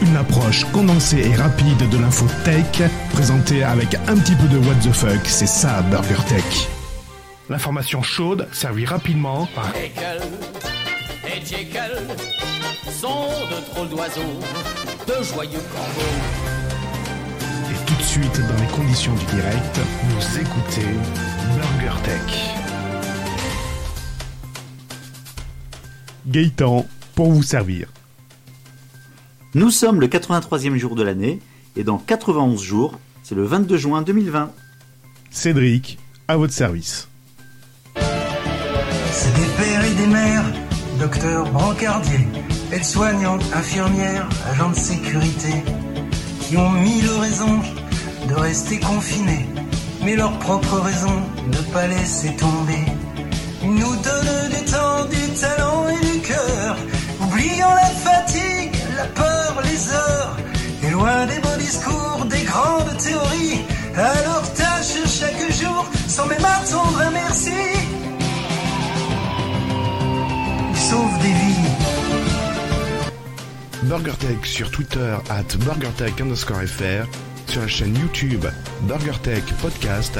Une approche condensée et rapide de l'info tech, présentée avec un petit peu de what the fuck, c'est ça Burger Tech. L'information chaude, servie rapidement par et Jekyll sont de drôles d'oiseaux, de joyeux corbeaux. Et tout de suite, dans les conditions du direct, vous écoutez Burger Tech. Gaëtan, pour vous servir. Nous sommes le 83e jour de l'année et dans 91 jours, c'est le 22 juin 2020. Cédric, à votre service. C'est des pères et des mères, docteurs, brancardiers, aides-soignantes, infirmières, agents de sécurité, qui ont mille raisons de rester confinés, mais leur propre raison de pas laisser tomber. Ils nous donnent du temps, du talent et du cœur, oubliant la fatigue, la peur, heures, et loin des beaux discours, des grandes théories, leur tâche chaque jour, sans même attendre un merci. Ils sauvent des vies. BurgerTech sur Twitter at BurgerTech underscore FR, sur la chaîne YouTube BurgerTech Podcast,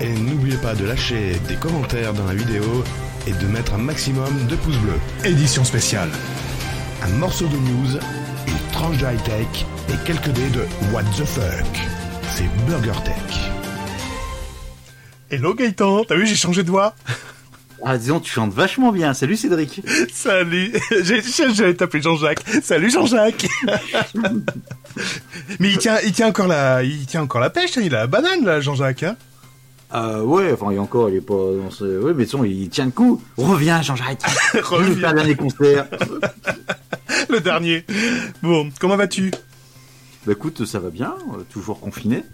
et n'oubliez pas de lâcher des commentaires dans la vidéo et de mettre un maximum de pouces bleus. Édition spéciale. Un morceau de news, une tranche de high-tech et quelques dés de What the fuck. C'est BurgerTech. Hello Gaëtan, t'as vu j'ai changé de voix Ah, disons, tu chantes vachement bien. Salut Cédric. Salut, j'allais t'appeler Jean-Jacques. Salut Jean-Jacques. Mais il tient, il tient encore la, il tient encore la pêche, hein, il a la banane là, Jean-Jacques. Hein Euh, ouais, enfin, il est encore, il est pas dans ce... Ouais, mais de toute façon, il tient le coup. Reviens, Jean-Jacques. Je vais Reviens. faire le dernier concert. Le dernier. Bon, comment vas-tu? Bah écoute, ça va bien, euh, toujours confiné.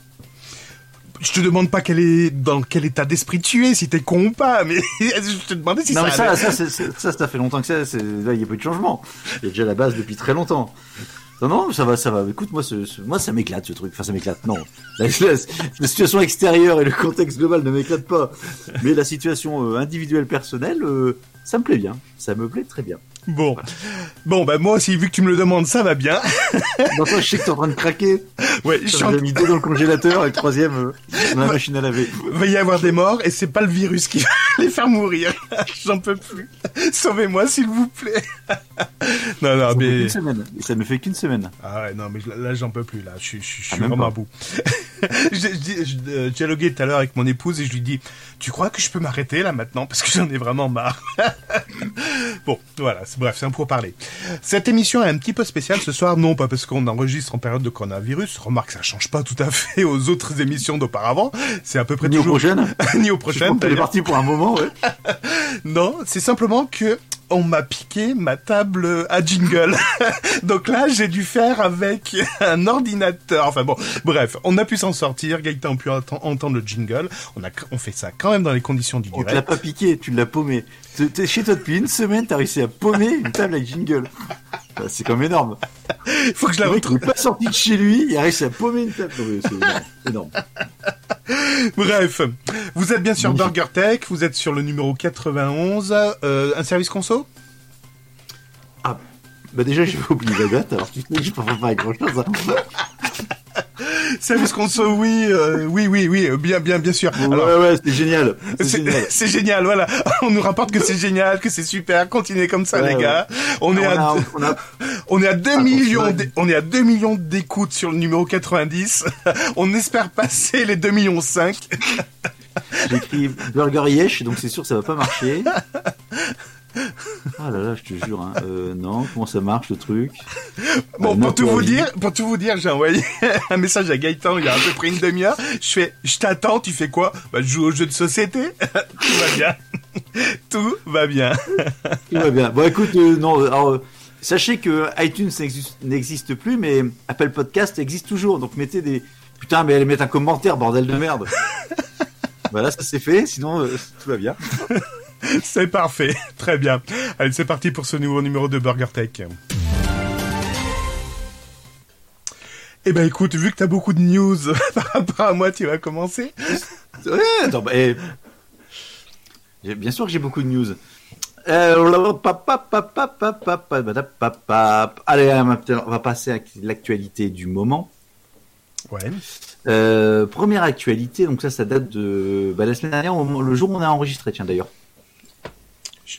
Je te demande pas quel est, dans quel état d'esprit tu es, si t'es con ou pas, mais je te demandais si non, ça. mais ça, ça, ça, ça fait longtemps que ça, c'est- là, il n'y a pas eu de changement. Il y a déjà la base depuis très longtemps. Non, non, ça va, ça va. Écoute, moi, ce, ce- moi, ça m'éclate, ce truc. Enfin, ça m'éclate. Non. La, la- la situation extérieure et le contexte global ne m'éclatent pas. Mais la situation euh, individuelle, personnelle, euh, ça me plaît bien. Ça me plaît très bien. Bon, bon, bah moi aussi, vu que tu me le demandes, ça va bien. Je sais que t'es en train de craquer. Ouais, je suis en- mis deux dans le congélateur et le troisième euh, dans la machine à laver. va y avoir des morts et c'est pas le virus qui va les faire mourir. J'en peux plus. Sauvez-moi, s'il vous plaît. non, non, Ça me fait mais. ça ne fait qu'une semaine. Ah ouais, non, mais là, j'en peux plus, là. Je suis, je suis- je Ah, vraiment pas. à bout. J'ai, euh, dialogué tout à l'heure avec mon épouse et je lui dis, tu crois que je peux m'arrêter là maintenant parce que j'en ai vraiment marre. bon, voilà, bref, c'est un pour parler. Cette émission est un petit peu spéciale ce soir, non pas parce qu'on enregistre en période de coronavirus, remarque, ça change pas tout à fait aux autres émissions d'auparavant, c'est à peu près Ni aux toujours... prochaines. Ni aux prochaines, est d'ailleurs. partie pour un moment, ouais. Non, c'est simplement que on m'a piqué ma table à jingle. Donc là, j'ai dû faire avec un ordinateur. Enfin bon, bref, on a pu s'en sortir. Gaëtan a pu ent- entendre le jingle. On a, on fait ça quand même dans les conditions du On te l'a direct. pas piqué, tu l'as paumé. T'es- chez toi depuis une semaine, t'as réussi à paumer une table avec jingle. Bah, c'est quand même énorme. Il faut que je la retrouve. pas sorti de chez lui, il a réussi à paumer une table. C'est énorme. Bref, vous êtes bien sur Magnifique. Burger Tech. Vous êtes sur le numéro 91. Euh, un service conso? Ah, bah déjà, j'ai oublié la date, alors tu sais que je peux pas faire grand chose. Service conso, oui, euh, oui, oui, oui, bien, bien, bien sûr. Alors, ouais, ouais, c'était génial. C'est C'est génial. c'est génial, voilà. On nous rapporte que c'est génial, que c'est super. Continuez comme ça, Ouais, les gars. On est on, à a, deux- on a- On est à 2 Attention, millions, on est à 2 millions d'écoutes sur le numéro 90. on espère passer les 2 millions 5. j'ai écrit Burger Yesh, donc c'est sûr que ça va pas marcher. Ah là là, je te jure, hein. Euh, non, comment ça marche le truc Bon, Euh, pour tout vous dire, pour tout vous dire, j'ai envoyé un message à Gaëtan il y a à peu près une demi-heure. Je fais, je t'attends, tu fais quoi? Bah, je joue au jeu de société. tout va bien. tout va bien. Tout va bien. Bon, écoute, euh, non, alors, euh, sachez que iTunes n'existe- plus, mais Apple Podcast existe toujours. Donc mettez des. Putain, mais allez mettre un commentaire, bordel de merde. voilà, ça c'est fait. Sinon, tout va bien. c'est parfait, très bien. Allez, c'est parti pour ce nouveau numéro de Burger Tech. Eh ben écoute, vu que t'as beaucoup de news par rapport à moi, tu vas commencer. Ouais, attends, bah, eh... bien sûr que j'ai beaucoup de news. Allez, on va passer à l'actualité du moment. Ouais. Euh, première actualité, donc ça, ça date de bah, la semaine dernière, le jour où on a enregistré, tiens d'ailleurs.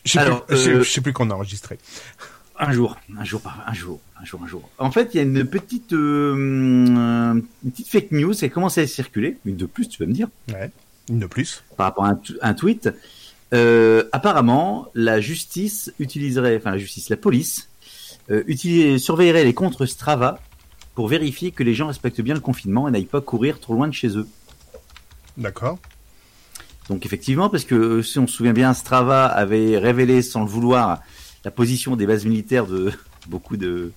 Je sais plus, sais- euh, sais plus qu'on a enregistré. Un jour, un jour, un jour, un jour, un jour. En fait, il y a une petite, euh, une petite fake news qui a commencé à circuler, une de plus, tu vas me dire, Ouais. Une de plus. par rapport à un, tweet. Euh, apparemment, la justice utiliserait, enfin la justice, la police, euh, surveillerait les comptes Strava pour vérifier que les gens respectent bien le confinement et n'aillent pas courir trop loin de chez eux. D'accord. Donc effectivement, parce que euh, si on se souvient bien, Strava avait révélé sans le vouloir la position des bases militaires de beaucoup de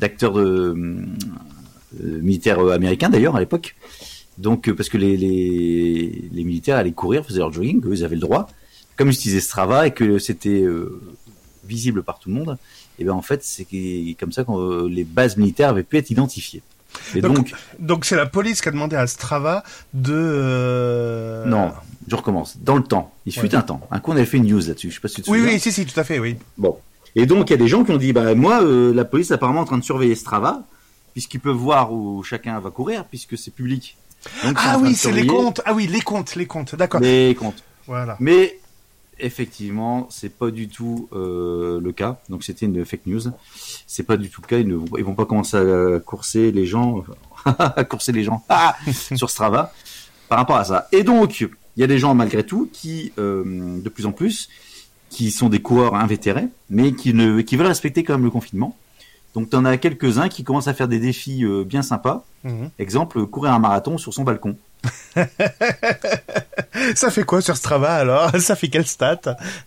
d'acteurs de euh, militaires euh, américains d'ailleurs à l'époque. Donc euh, parce que les, les, les militaires allaient courir, faisaient leur jogging, eux, ils avaient le droit. Comme ils utilisaient Strava et que c'était euh, visible par tout le monde, et ben en fait c'est comme ça que euh, les bases militaires avaient pu être identifiées. Et donc Donc c'est la police qui a demandé à Strava de. euh, non, je recommence. Dans le temps, il fut Ouais. un temps. Un coup on avait fait une news là-dessus. Je sais pas si tu te Oui, souviens. oui, si, si, tout à fait, oui. Bon. Et donc, il y a des gens qui ont dit, bah, moi, euh, la police est apparemment en train de surveiller Strava, puisqu'ils peuvent voir où chacun va courir, puisque c'est public. Donc, Ah oui, c'est les comptes. Ah oui, les comptes, les comptes. D'accord. Les comptes. Voilà. Mais, effectivement, c'est pas du tout euh, le cas. Donc, c'était une fake news. C'est pas du tout le cas. Ils ne vont, ils vont pas commencer à courser les gens, à courser les gens sur Strava par rapport à ça. Et donc, il y a des gens, malgré tout, qui, euh, de plus en plus, qui sont des coureurs invétérés, mais qui, ne, qui veulent respecter quand même le confinement. Donc, tu en as quelques-uns qui commencent à faire des défis euh, bien sympas. Mhm. Exemple, courir un marathon sur son balcon. Ça fait quoi sur Strava alors? Ça fait quelle stat?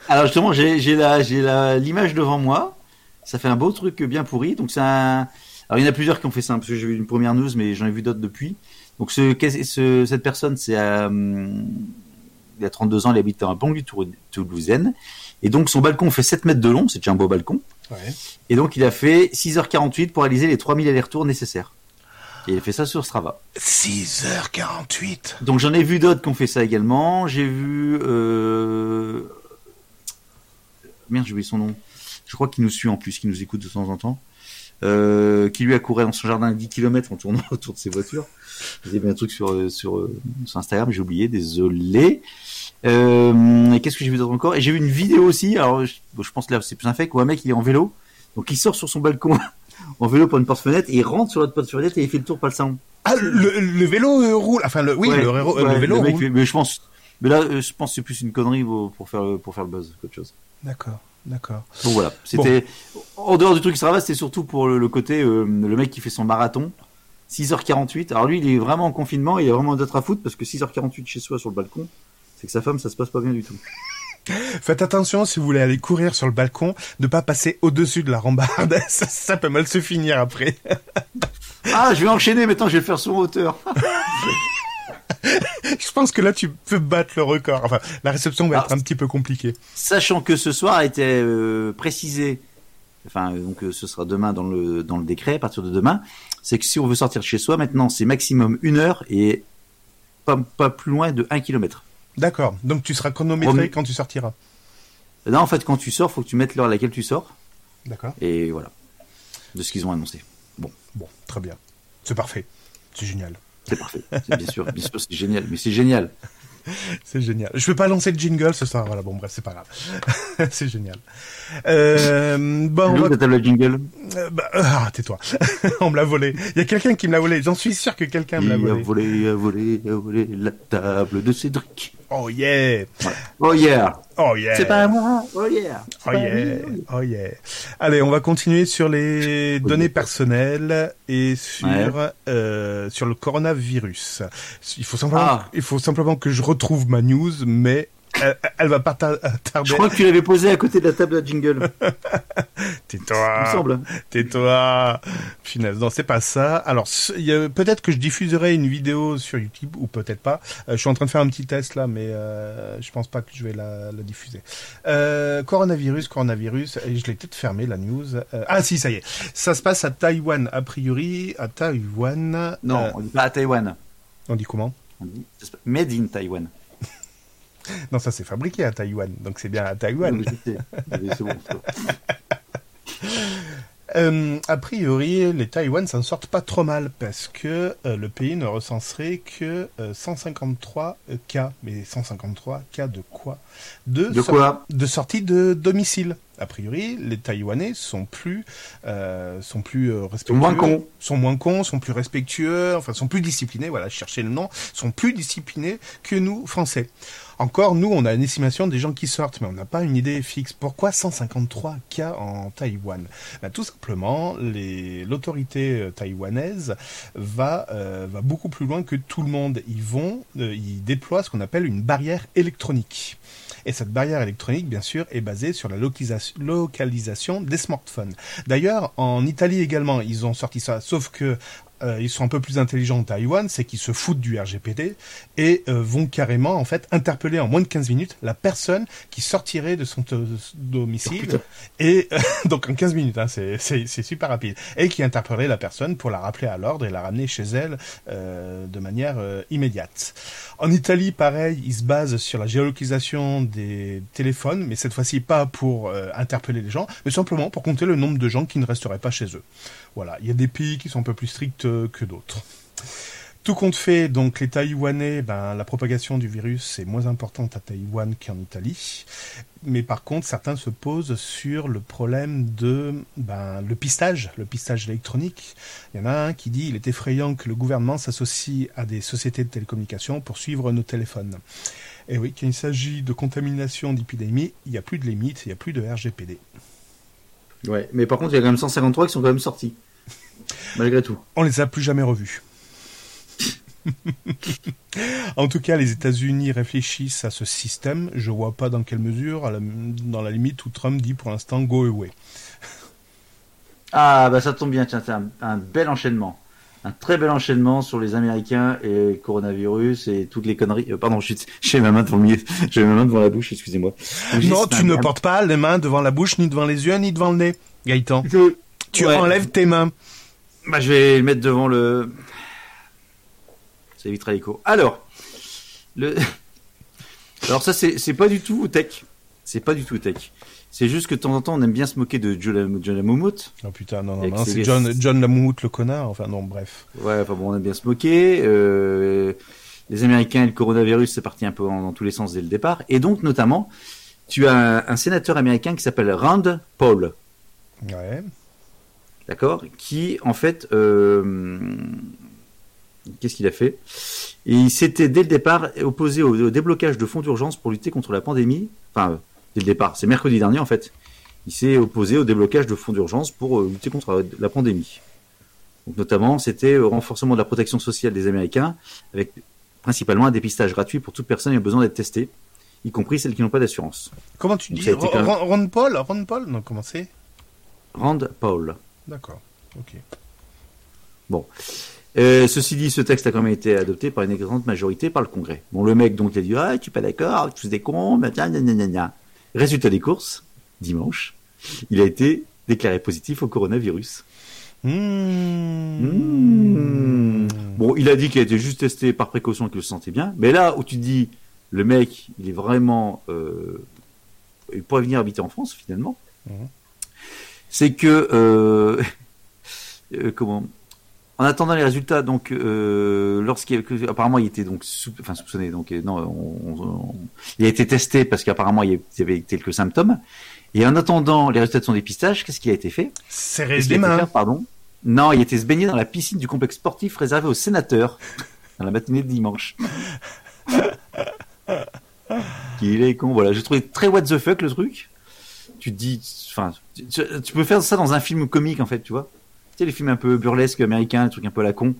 Alors justement, j'ai l'image devant moi. Ça fait un beau truc bien pourri. Donc c'est un. Alors il y en a plusieurs qui ont fait ça. Parce que j'ai vu une première news, mais j'en ai vu d'autres depuis. Donc ce, qu'est- ce cette personne, c'est euh, il a 32 ans, il habite dans un banlieue toulousaine. Et donc son balcon fait 7 mètres de long. C'est déjà un beau balcon. Ouais. Et donc il a fait 6h48 pour réaliser les 3000 allers-retours nécessaires. Et il a fait ça sur Strava. 6h48. Donc j'en ai vu d'autres qui ont fait ça également. J'ai vu euh... merde, j'ai oublié son nom. Je crois qu'il nous suit en plus, qu'il nous écoute de temps en temps. Euh, qui lui a couru dans son jardin 10 km en tournant autour de ses voitures. J'ai vu un truc sur euh, sur, euh, sur Instagram, j'ai oublié, désolé. Euh, et qu'est-ce que j'ai vu d'autre encore? Et j'ai vu une vidéo aussi. Alors je, bon, je pense que là c'est plus un fake où un mec il est en vélo, donc il sort sur son balcon en vélo pour une porte-fenêtre et il rentre sur l'autre porte-fenêtre et il fait le tour par le salon. Ah, le, le vélo euh, roule. Enfin, le, oui, Ouais, le, réro- ouais, le vélo mec roule. mais je pense, mais là, je pense que c'est plus une connerie pour pour faire pour faire le buzz qu'autre chose. D'accord, d'accord. Donc voilà, c'était en dehors du truc Strava, c'était surtout pour le, le côté euh, le mec qui fait son marathon. 6h48. Alors lui, il est vraiment en confinement, il a vraiment d'autres à foutre parce que 6h48 chez soi sur le balcon, c'est que sa femme, ça se passe pas bien du tout. Faites attention si vous voulez aller courir sur le balcon, de pas passer au-dessus de la rambarde. ça, ça peut mal se finir après. Ah, je vais enchaîner maintenant, je vais le faire sur hauteur. Je pense que là, tu peux battre le record. Enfin, la réception va Ah. être un petit peu compliquée. Sachant que ce soir a été euh, précisé, enfin donc euh, ce sera demain dans le dans le décret à partir de demain, c'est que si on veut sortir de chez soi maintenant, c'est maximum une heure et pas pas plus loin de 1 km. D'accord. Donc, tu seras chronométré quand tu sortiras. Là, en fait, quand tu sors, faut que tu mettes l'heure à laquelle tu sors. D'accord. Et voilà. De ce qu'ils ont annoncé. Bon, très bien. C'est parfait. C'est génial. C'est parfait. C'est bien sûr, bien sûr, c'est génial. Mais c'est génial. C'est génial. Je vais pas lancer de jingle ce soir. Voilà, bon, bref, c'est pas grave. c'est génial. Euh, bon, on va- de la table à jingle. euh, bah, ah, tais-toi. on me l'a volé. Il y a quelqu'un qui me l'a volé. J'en suis sûr que quelqu'un me Il l'a a volé. volé, a volé, a volé la table de Cédric. Oh yeah. Oh yeah. Oh yeah. C'est pas moi. Oh yeah. Oh yeah, oh yeah. Allez, on va continuer sur les données personnelles et sur euh, sur le coronavirus. Il faut simplement, Ah. il faut simplement que je retrouve ma news, mais elle, elle va pas tar- tarder. Je crois que tu l'avais posé à côté de la table à jingle. Il me Tais-toi, semble. tais-toi. Punaise, non, c'est pas ça. Alors, peut-être que je diffuserai une vidéo sur YouTube ou peut-être pas. Euh, je suis en train de faire un petit test là, mais euh, je pense pas que je vais la, la diffuser. Euh, coronavirus, coronavirus. Je l'ai peut-être fermé la news. Euh, ah si, ça y est. Ça se passe à Taïwan a priori. À Taïwan. Non, on dit pas à Taïwan. on dit comment? On dit Made in Taïwan. Non, ça c'est fabriqué à Taïwan, donc c'est bien à Taïwan. Oui, c'est bon. Euh, a priori, les Taïwan s'en sortent pas trop mal parce que euh, le pays ne recenserait que euh, 153 cas. Mais 153 cas de quoi? De sor- quoi? De sortie de domicile. A priori, les Taïwanais sont plus, euh, sont plus euh, respectueux, moins cons. sont moins cons, sont plus respectueux, enfin sont plus disciplinés. Voilà, je cherchais le nom, sont plus disciplinés que nous Français. Encore, nous, on a une estimation des gens qui sortent, mais on n'a pas une idée fixe. Pourquoi 153 cas en Taïwan? Ben, Tout simplement, l'autorité euh, taïwanaise va, euh, va beaucoup plus loin que tout le monde. Ils vont, euh, ils déploient ce qu'on appelle une barrière électronique. Et cette barrière électronique, bien sûr, est basée sur la localisation des smartphones. D'ailleurs, en Italie également, ils ont sorti ça, sauf que euh, ils sont un peu plus intelligents en Taïwan, c'est qu'ils se foutent du RGPD et euh, vont carrément en fait interpeller en moins de 15 minutes la personne qui sortirait de son to- domicile putain. et euh, donc en 15 minutes, hein, c'est c'est- c'est super rapide et qui interpellerait la personne pour la rappeler à l'ordre et la ramener chez elle euh, de manière euh, immédiate. En Italie, pareil, ils se basent sur la géolocalisation des téléphones, mais cette fois-ci pas pour euh, interpeller les gens, mais simplement pour compter le nombre de gens qui ne resteraient pas chez eux. Voilà, il y a des pays qui sont un peu plus stricts euh, que d'autres. Tout compte fait, donc les Taïwanais, ben, la propagation du virus est moins importante à Taïwan qu'en Italie. Mais par contre, certains se posent sur le problème de ben, le pistage, le pistage électronique. Il y en a un qui dit il est effrayant que le gouvernement s'associe à des sociétés de télécommunications pour suivre nos téléphones. Et oui, quand il s'agit de contamination d'épidémie, il n'y a plus de limite, il n'y a plus de RGPD. Ouais, mais par contre, il y a quand même 153 qui sont quand même sortis. Malgré tout. On les a plus jamais revus. en tout cas, les États-Unis réfléchissent à ce système. Je vois pas dans quelle mesure, à la- dans la limite où Trump dit pour l'instant go away. Ah, bah ça tombe bien, tiens, c'est un, un bel enchaînement. Un très bel enchaînement sur les Américains et le coronavirus et toutes les conneries. Euh, pardon, je j'ai ma main devant le milieu- j'ai ma main devant la bouche, excusez-moi. Non, tu ne portes pas les mains devant la bouche, ni devant les yeux, ni devant le nez, Gaëtan. Je- Tu Ouais. enlèves tes mains. Bah, je vais le mettre devant le. Ça évitera l'écho. Alors, le. Alors ça, c'est pas du tout tech. C'est pas du tout tech. C'est juste que de temps en temps, on aime bien se moquer de John John Lamoumout. Oh putain, non, non, non, c'est John, John Lamoumout le connard. Enfin non, bref. Ouais, enfin bon, on aime bien se moquer. Euh, les Américains et le coronavirus, c'est parti un peu dans tous les sens dès le départ. Et donc, notamment, tu as un, un sénateur américain qui s'appelle Rand Paul, Ouais. d'accord? Qui, en fait, euh, qu'est-ce qu'il a fait? Et il s'était, dès le départ, opposé au, au déblocage de fonds d'urgence pour lutter contre la pandémie. Enfin, euh, dès le départ, c'est mercredi dernier, en fait. Il s'est opposé au déblocage de fonds d'urgence pour euh, lutter contre euh, la pandémie. Donc, notamment, c'était le renforcement de la protection sociale des Américains, avec principalement un dépistage gratuit pour toute personne ayant besoin d'être testée, y compris celles qui n'ont pas d'assurance. Comment tu Donc, dis même- Ron- Paul? Ron Paul? Non, comment c'est? Rand Paul. D'accord. Ok. Euh, ceci dit, ce texte a quand même été adopté par une grande majorité par le Congrès. Bon, le mec, donc, il a dit, ah, tu es pas d'accord, tu es des cons, mais tiens, gna. Résultat des courses, dimanche, il a été déclaré positif au coronavirus. Mmh. Mmh. Bon, il a dit qu'il a été juste testé par précaution et qu'il se sentait bien, mais là où tu dis, le mec, il est vraiment, euh, il pourrait venir habiter en France, finalement, Mhm. c'est que, euh, euh, comment, en attendant les résultats, donc euh, lorsqu'il apparemment il était donc sou- enfin soupçonné, donc euh, non, on- on- on- il a été testé parce qu'apparemment il y avait quelques symptômes. Et en attendant les résultats de son dépistage, qu'est-ce qui a été fait? Serrer les mains. pardon? Non, il était se baigner dans la piscine du complexe sportif réservé aux sénateurs dans la matinée de dimanche. Qu'il est con. Voilà, j'ai trouvé très what the fuck le truc. Tu te dis, enfin, tu peux faire ça dans un film comique en fait, tu vois? Sais les films un peu burlesques américains, les trucs un peu à la con.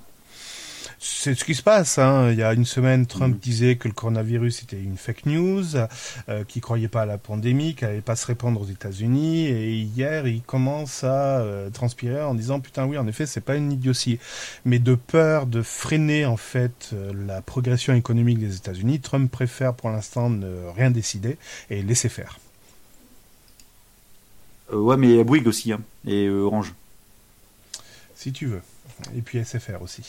C'est ce qui se passe. Hein. Il y a une semaine, Trump disait que le coronavirus était une fake news, euh, qu'il croyait pas à la pandémie, qu'elle allait pas se répandre aux États-Unis. Et hier, il commence à euh, transpirer en disant putain oui, en effet, c'est pas une idiotie. Mais de peur de freiner en fait euh, la progression économique des États-Unis, Trump préfère pour l'instant ne rien décider et laisser faire. Euh, ouais, mais il y a Bouygues aussi, hein, et Orange. Si tu veux. Et puis SFR aussi.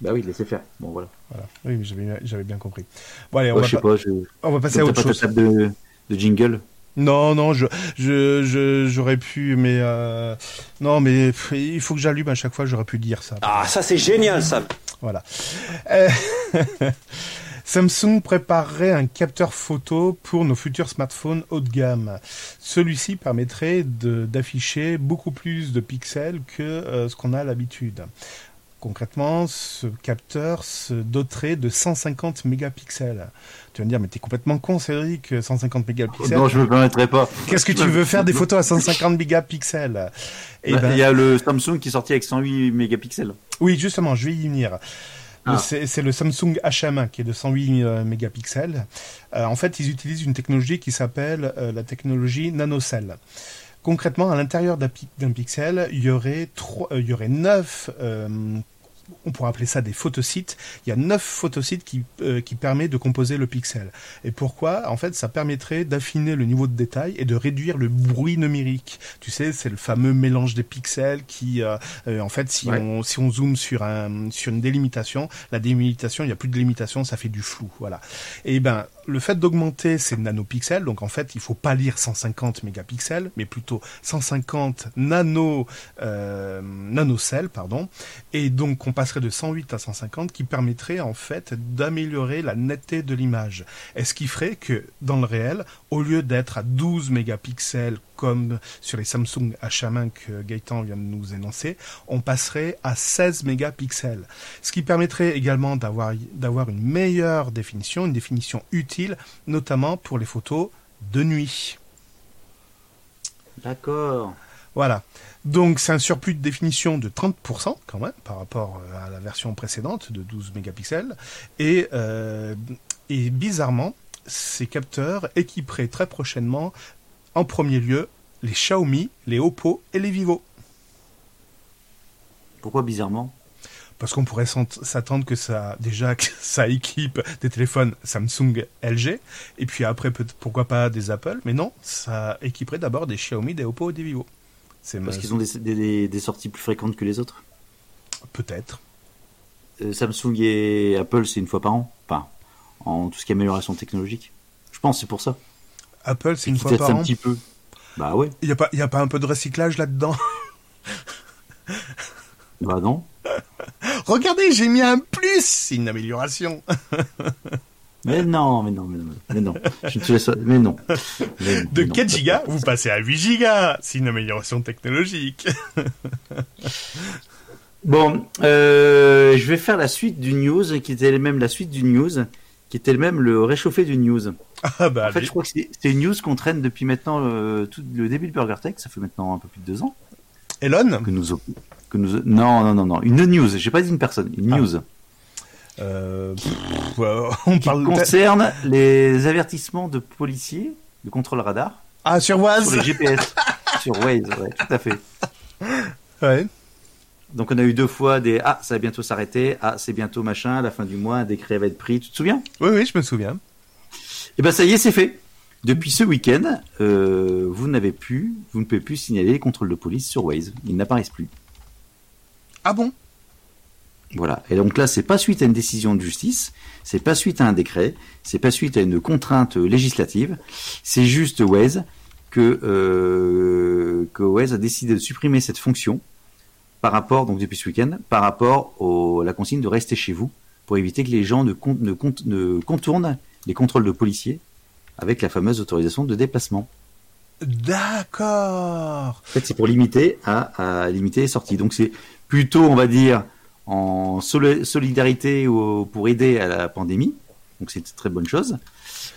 Bah oui, laissez faire. Bon, voilà. Voilà. Oui, mais j'avais bien compris. Bon, allez, on, Ouais, va, je sais pas- pas, je... on va passer à autre pas chose. ta table de, de jingle? Non, non, je, je, je- j'aurais pu, mais euh, non, mais il faut que j'allume à chaque fois. J'aurais pu dire ça. Ah, ça c'est génial ça. Voilà. Euh, Samsung préparerait un capteur photo pour nos futurs smartphones haut de gamme. Celui-ci permettrait d'afficher beaucoup plus de pixels que euh, ce qu'on a l'habitude. Concrètement, ce capteur se doterait de 150 mégapixels. Tu vas me dire, mais t'es complètement con, Cédric, 150 mégapixels. Non, je me permettrai pas. Qu'est-ce que tu veux faire des photos à 150 mégapixels? Eh Bah, ben, Il y a le Samsung qui est sorti avec 108 mégapixels. Oui, justement, je vais y venir. Ah. C'est le Samsung HM1 qui est de 108 euh, mégapixels. Euh, en fait, ils utilisent une technologie qui s'appelle euh, la technologie nanocell. Concrètement, à l'intérieur d'un pi- d'un pixel, il y aurait euh, il y aurait neuf, euh, on pourrait appeler ça des photosites. Il y a neuf photosites qui, euh, qui permettent de composer le pixel. Et pourquoi? En fait, ça permettrait d'affiner le niveau de détail et de réduire le bruit numérique. Tu sais, c'est le fameux mélange des pixels qui, euh, euh, en fait, si Ouais. on si on zoome sur un sur une délimitation, la délimitation, il n'y a plus de délimitation, ça fait du flou, voilà. Et ben, le fait d'augmenter ces nanopixels, donc en fait, il faut pas lire 150 mégapixels, mais plutôt 150 nano euh, nanocelles, pardon. Et donc, on passerait de 108 à 150, qui permettrait en fait d'améliorer la netteté de l'image. Et ce qui ferait que dans le réel, au lieu d'être à 12 mégapixels comme sur les Samsung H1 que Gaëtan vient de nous énoncer, on passerait à 16 mégapixels. Ce qui permettrait également d'avoir d'avoir une meilleure définition, une définition utile, notamment pour les photos de nuit. D'accord. Voilà. Donc c'est un surplus de définition de 30% quand même par rapport euh, à la version précédente de 12 mégapixels. Et, euh, et bizarrement, ces capteurs équiperaient très prochainement en premier lieu les Xiaomi, les Oppo et les Vivo. Pourquoi bizarrement? Parce qu'on pourrait s'attendre que ça, déjà, que ça équipe des téléphones Samsung, LG, et puis après, pourquoi pas des Apple, mais non, ça équiperait d'abord des Xiaomi, des Oppo et des Vivo. Parce ma- qu'ils ont des, des- des sorties plus fréquentes que les autres? Peut-être. Euh, Samsung et Apple, c'est une fois par an? Enfin, en tout ce qui est amélioration technologique? Je pense c'est pour ça. Apple, c'est une fois par un an. petit peu. Bah ouais. Il n'y a, pas- y a pas un peu de recyclage là-dedans? Bah non. Regardez, j'ai mis un plus C'est une amélioration Mais non, mais non, mais non, mais non. Je ne te laisse. Mais non. Mais non, De mais non. 4 gigas, vous passez à 8 gigas C'est une amélioration technologique Bon, euh, je vais faire la suite du news, qui était même la suite du news, qui était même le réchauffé du news. Ah bah, En fait, je crois que c'est une news qu'on traîne depuis maintenant euh, tout le début de Burger Tech. Ça fait maintenant un peu plus de deux ans Elon que nous que nous non non non non une news. J'ai pas dit une personne, une Ah. news euh, pff, On qui parle... concerne les avertissements de policiers de contrôle radar Ah, sur sur Oise les GPS sur Waze. Ouais, tout à fait. Ouais. Donc on a eu deux fois des ah ça va bientôt s'arrêter, ah c'est bientôt machin, à la fin du mois un décret va être pris. Tu te souviens? Oui, oui, je me souviens. Et ben ça y est, c'est fait. Depuis ce week-end, euh, vous n'avez plus, vous ne pouvez plus signaler les contrôles de police sur Waze. Ils n'apparaissent plus. Ah bon? Voilà. Et donc là, c'est pas suite à une décision de justice, c'est pas suite à un décret, c'est pas suite à une contrainte législative. C'est juste Waze que que Waze a décidé de supprimer cette fonction par rapport, donc depuis ce week-end, par rapport au, à la consigne de rester chez vous pour éviter que les gens ne, con- ne, con- ne contournent les contrôles de policiers avec la fameuse autorisation de déplacement. D'accord. En fait, c'est pour limiter à, à limiter les sorties. Donc c'est plutôt, on va dire, en soli- solidarité ou pour aider à la pandémie. Donc c'est une très bonne chose.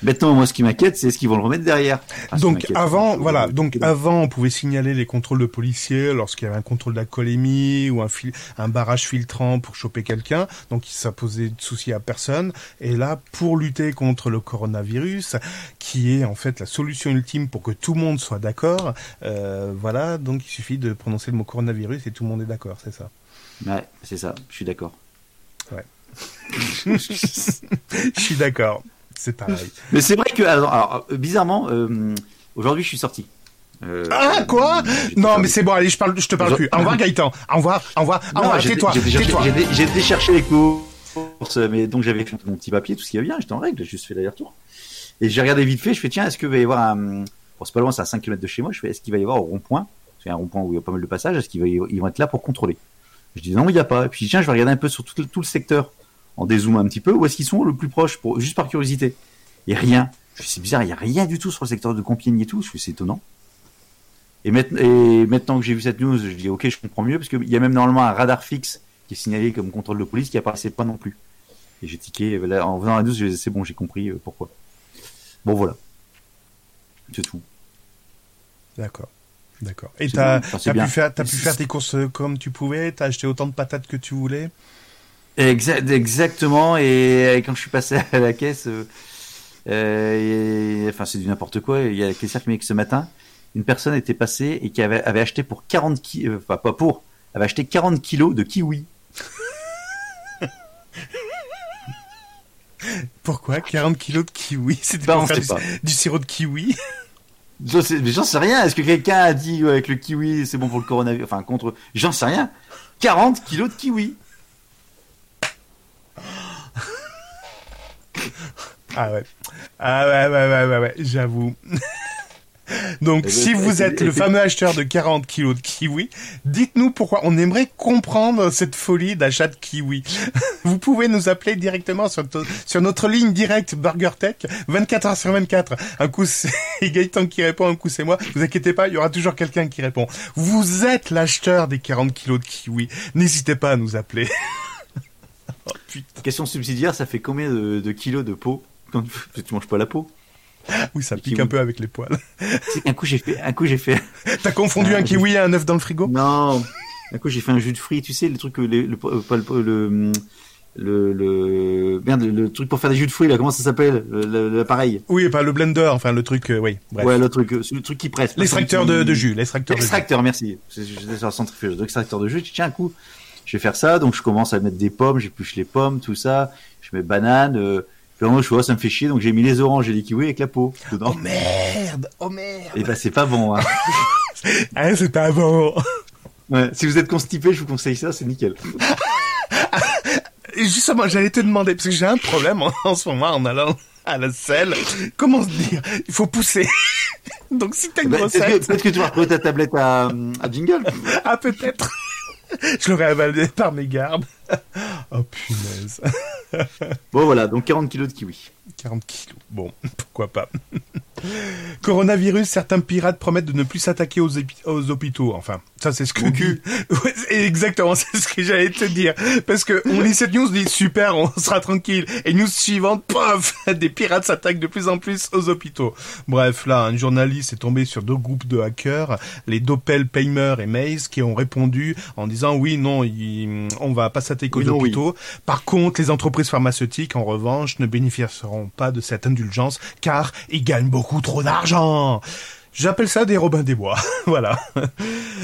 Maintenant, moi, ce qui m'inquiète, c'est ce qu'ils vont le remettre derrière. Enfin, qui Donc avant, voilà, donc avant on pouvait signaler les contrôles de policiers lorsqu'il y avait un contrôle d'alcoolémie ou un, fil- un barrage filtrant pour choper quelqu'un, donc ça posait de soucis à personne. Et là, pour lutter contre le coronavirus, qui est en fait la solution ultime pour que tout le monde soit d'accord, euh, voilà, donc il suffit de prononcer le mot coronavirus et tout le monde est d'accord, c'est ça. Ouais, c'est ça. Je suis d'accord. Je suis d'accord, c'est pareil. Mais c'est vrai que, alors, alors, euh, bizarrement, euh, aujourd'hui, je suis sorti. Euh, Ah quoi j'étais Non mais c'est bon, allez, je parle, je te parle plus. Au revoir Gaëtan. Au revoir, au revoir, au revoir. Tais-toi, J'étais chercher les courses, mais donc j'avais fait mon petit papier, tout ce qui va bien, j'étais en règle, j'ai juste fait l'aller-retour. Et j'ai regardé vite fait, je fais tiens, est-ce qu'il va y avoir un... Bon, c'est pas loin, c'est à 5 km de chez moi, je fais est-ce qu'il va y avoir au rond-point? C'est un rond-point où il y a pas mal de passages, est-ce qu'ils vont être là pour contrôler? Je dis non, il n'y a pas. Et puis tiens, je vais regarder un peu sur tout le secteur, en dézoomant un petit peu, où est-ce qu'ils sont le plus proche, pour, juste par curiosité. A rien. C'est bizarre, il n'y a rien du tout sur le secteur de Compiègne et tout, c'est étonnant. Et, maintenant- et que j'ai vu cette news, je dis ok, je comprends mieux parce qu'il y a même normalement un radar fixe qui est signalé comme contrôle de police qui apparaissait pas non plus. Et j'ai tiqué là, en faisant la news, c'est bon, j'ai compris euh, pourquoi. Bon voilà, c'est tout. D'accord. D'accord. Et t'as pu faire t'as pu faire tes courses euh, comme tu pouvais, t'as acheté autant de patates que tu voulais? Exact, exactement. Et, quand je suis passé à la caisse, euh, euh, et- enfin c'est du n'importe quoi. Il y a la caissière qui m'a dit que ce matin, une personne était passée et qui avait, avait acheté pour 40 ki, euh, enfin pas pour, avait acheté 40 kilos de kiwi. Pourquoi 40 kilos de kiwi? C'était Bah, pour on faire du, du sirop de kiwi? Je sais, mais j'en sais rien. Est-ce que quelqu'un a dit ouais, avec le kiwi c'est bon pour le coronavirus? Enfin contre, j'en sais rien. 40 kilos de kiwi. Ah ouais. Ah ouais, ouais, ouais, ouais, ouais, j'avoue. Donc, si vous êtes le fameux acheteur de 40 kilos de kiwi, dites-nous pourquoi. On aimerait comprendre cette folie d'achat de kiwi. Vous pouvez nous appeler directement sur, notre ligne directe BurgerTech, 24 heures sur 24. Un coup, c'est Gaëtan qui répond, un coup, c'est moi. Vous inquiétez pas, il y aura toujours quelqu'un qui répond. Vous êtes l'acheteur des 40 kilos de kiwi. N'hésitez pas à nous appeler. Oh putain. Question subsidiaire, ça fait combien de, de kilos de peau quand tu, tu manges pas la peau Oui, ça Le pique kiwi. un peu avec les poils. Tu qu'un coup j'ai fait, un coup j'ai fait, T'as confondu Ah, un kiwi et un œuf dans le frigo? Non, un coup j'ai fait un jus de fruits, tu sais le truc, les- le, pas le, le, le, le, merde, le truc pour faire des jus de fruits là, comment ça s'appelle, Le- le- l'appareil. Oui, pas le blender, enfin le truc, euh, oui. Bref. Ouais, le truc, euh, le truc qui presse. L'extracteur de, de jus, l'extracteur. L'extracteur, merci. C'est- J'étais sur la centrifuge. Donc, extracteur de jus, dis, tiens, un coup, je vais faire ça. Donc, je commence à mettre des pommes, j'épluche les pommes, tout ça. Je mets banane. Euh, puis, vraiment, je vois, ça me fait chier. Donc, j'ai mis les oranges et les kiwis avec la peau dedans. Oh merde Oh merde Et bah, c'est pas bon, hein. Hein, c'est pas bon Ouais. Si vous êtes constipé, je vous conseille ça, c'est nickel. Justement, j'allais te demander, parce que j'ai un problème en, en ce moment en allant à la selle. Comment se dire? Il faut pousser. Donc si t'as une Bah, Peut-être que, recette, peut-être que tu vas retrouver ta tablette à, à jingle? ah peut-être. Je l'aurais avalé par mes gardes. Oh punaise. Bon, voilà. Donc, 40 kilos de kiwis. 40 kilos. Bon, pourquoi pas. Coronavirus, certains pirates promettent de ne plus s'attaquer aux, hôpitaux. Enfin, ça c'est ce que cul. Ouais, exactement, c'est ce que j'allais te dire. Parce que on lit cette news, on dit super, on sera tranquille. Et news suivante, paf, des pirates s'attaquent de plus en plus aux hôpitaux. Bref, là, un journaliste est tombé sur deux groupes de hackers, les Doppelpaymer et Maze, qui ont répondu en disant oui, non, il- on va pas s'attaquer aux Oui, non, oui. hôpitaux. Par contre, les entreprises pharmaceutiques, en revanche, ne bénéficieront pas de cette indulgence, car ils gagnent beaucoup trop d'argent. J'appelle ça des Robins des Bois. voilà.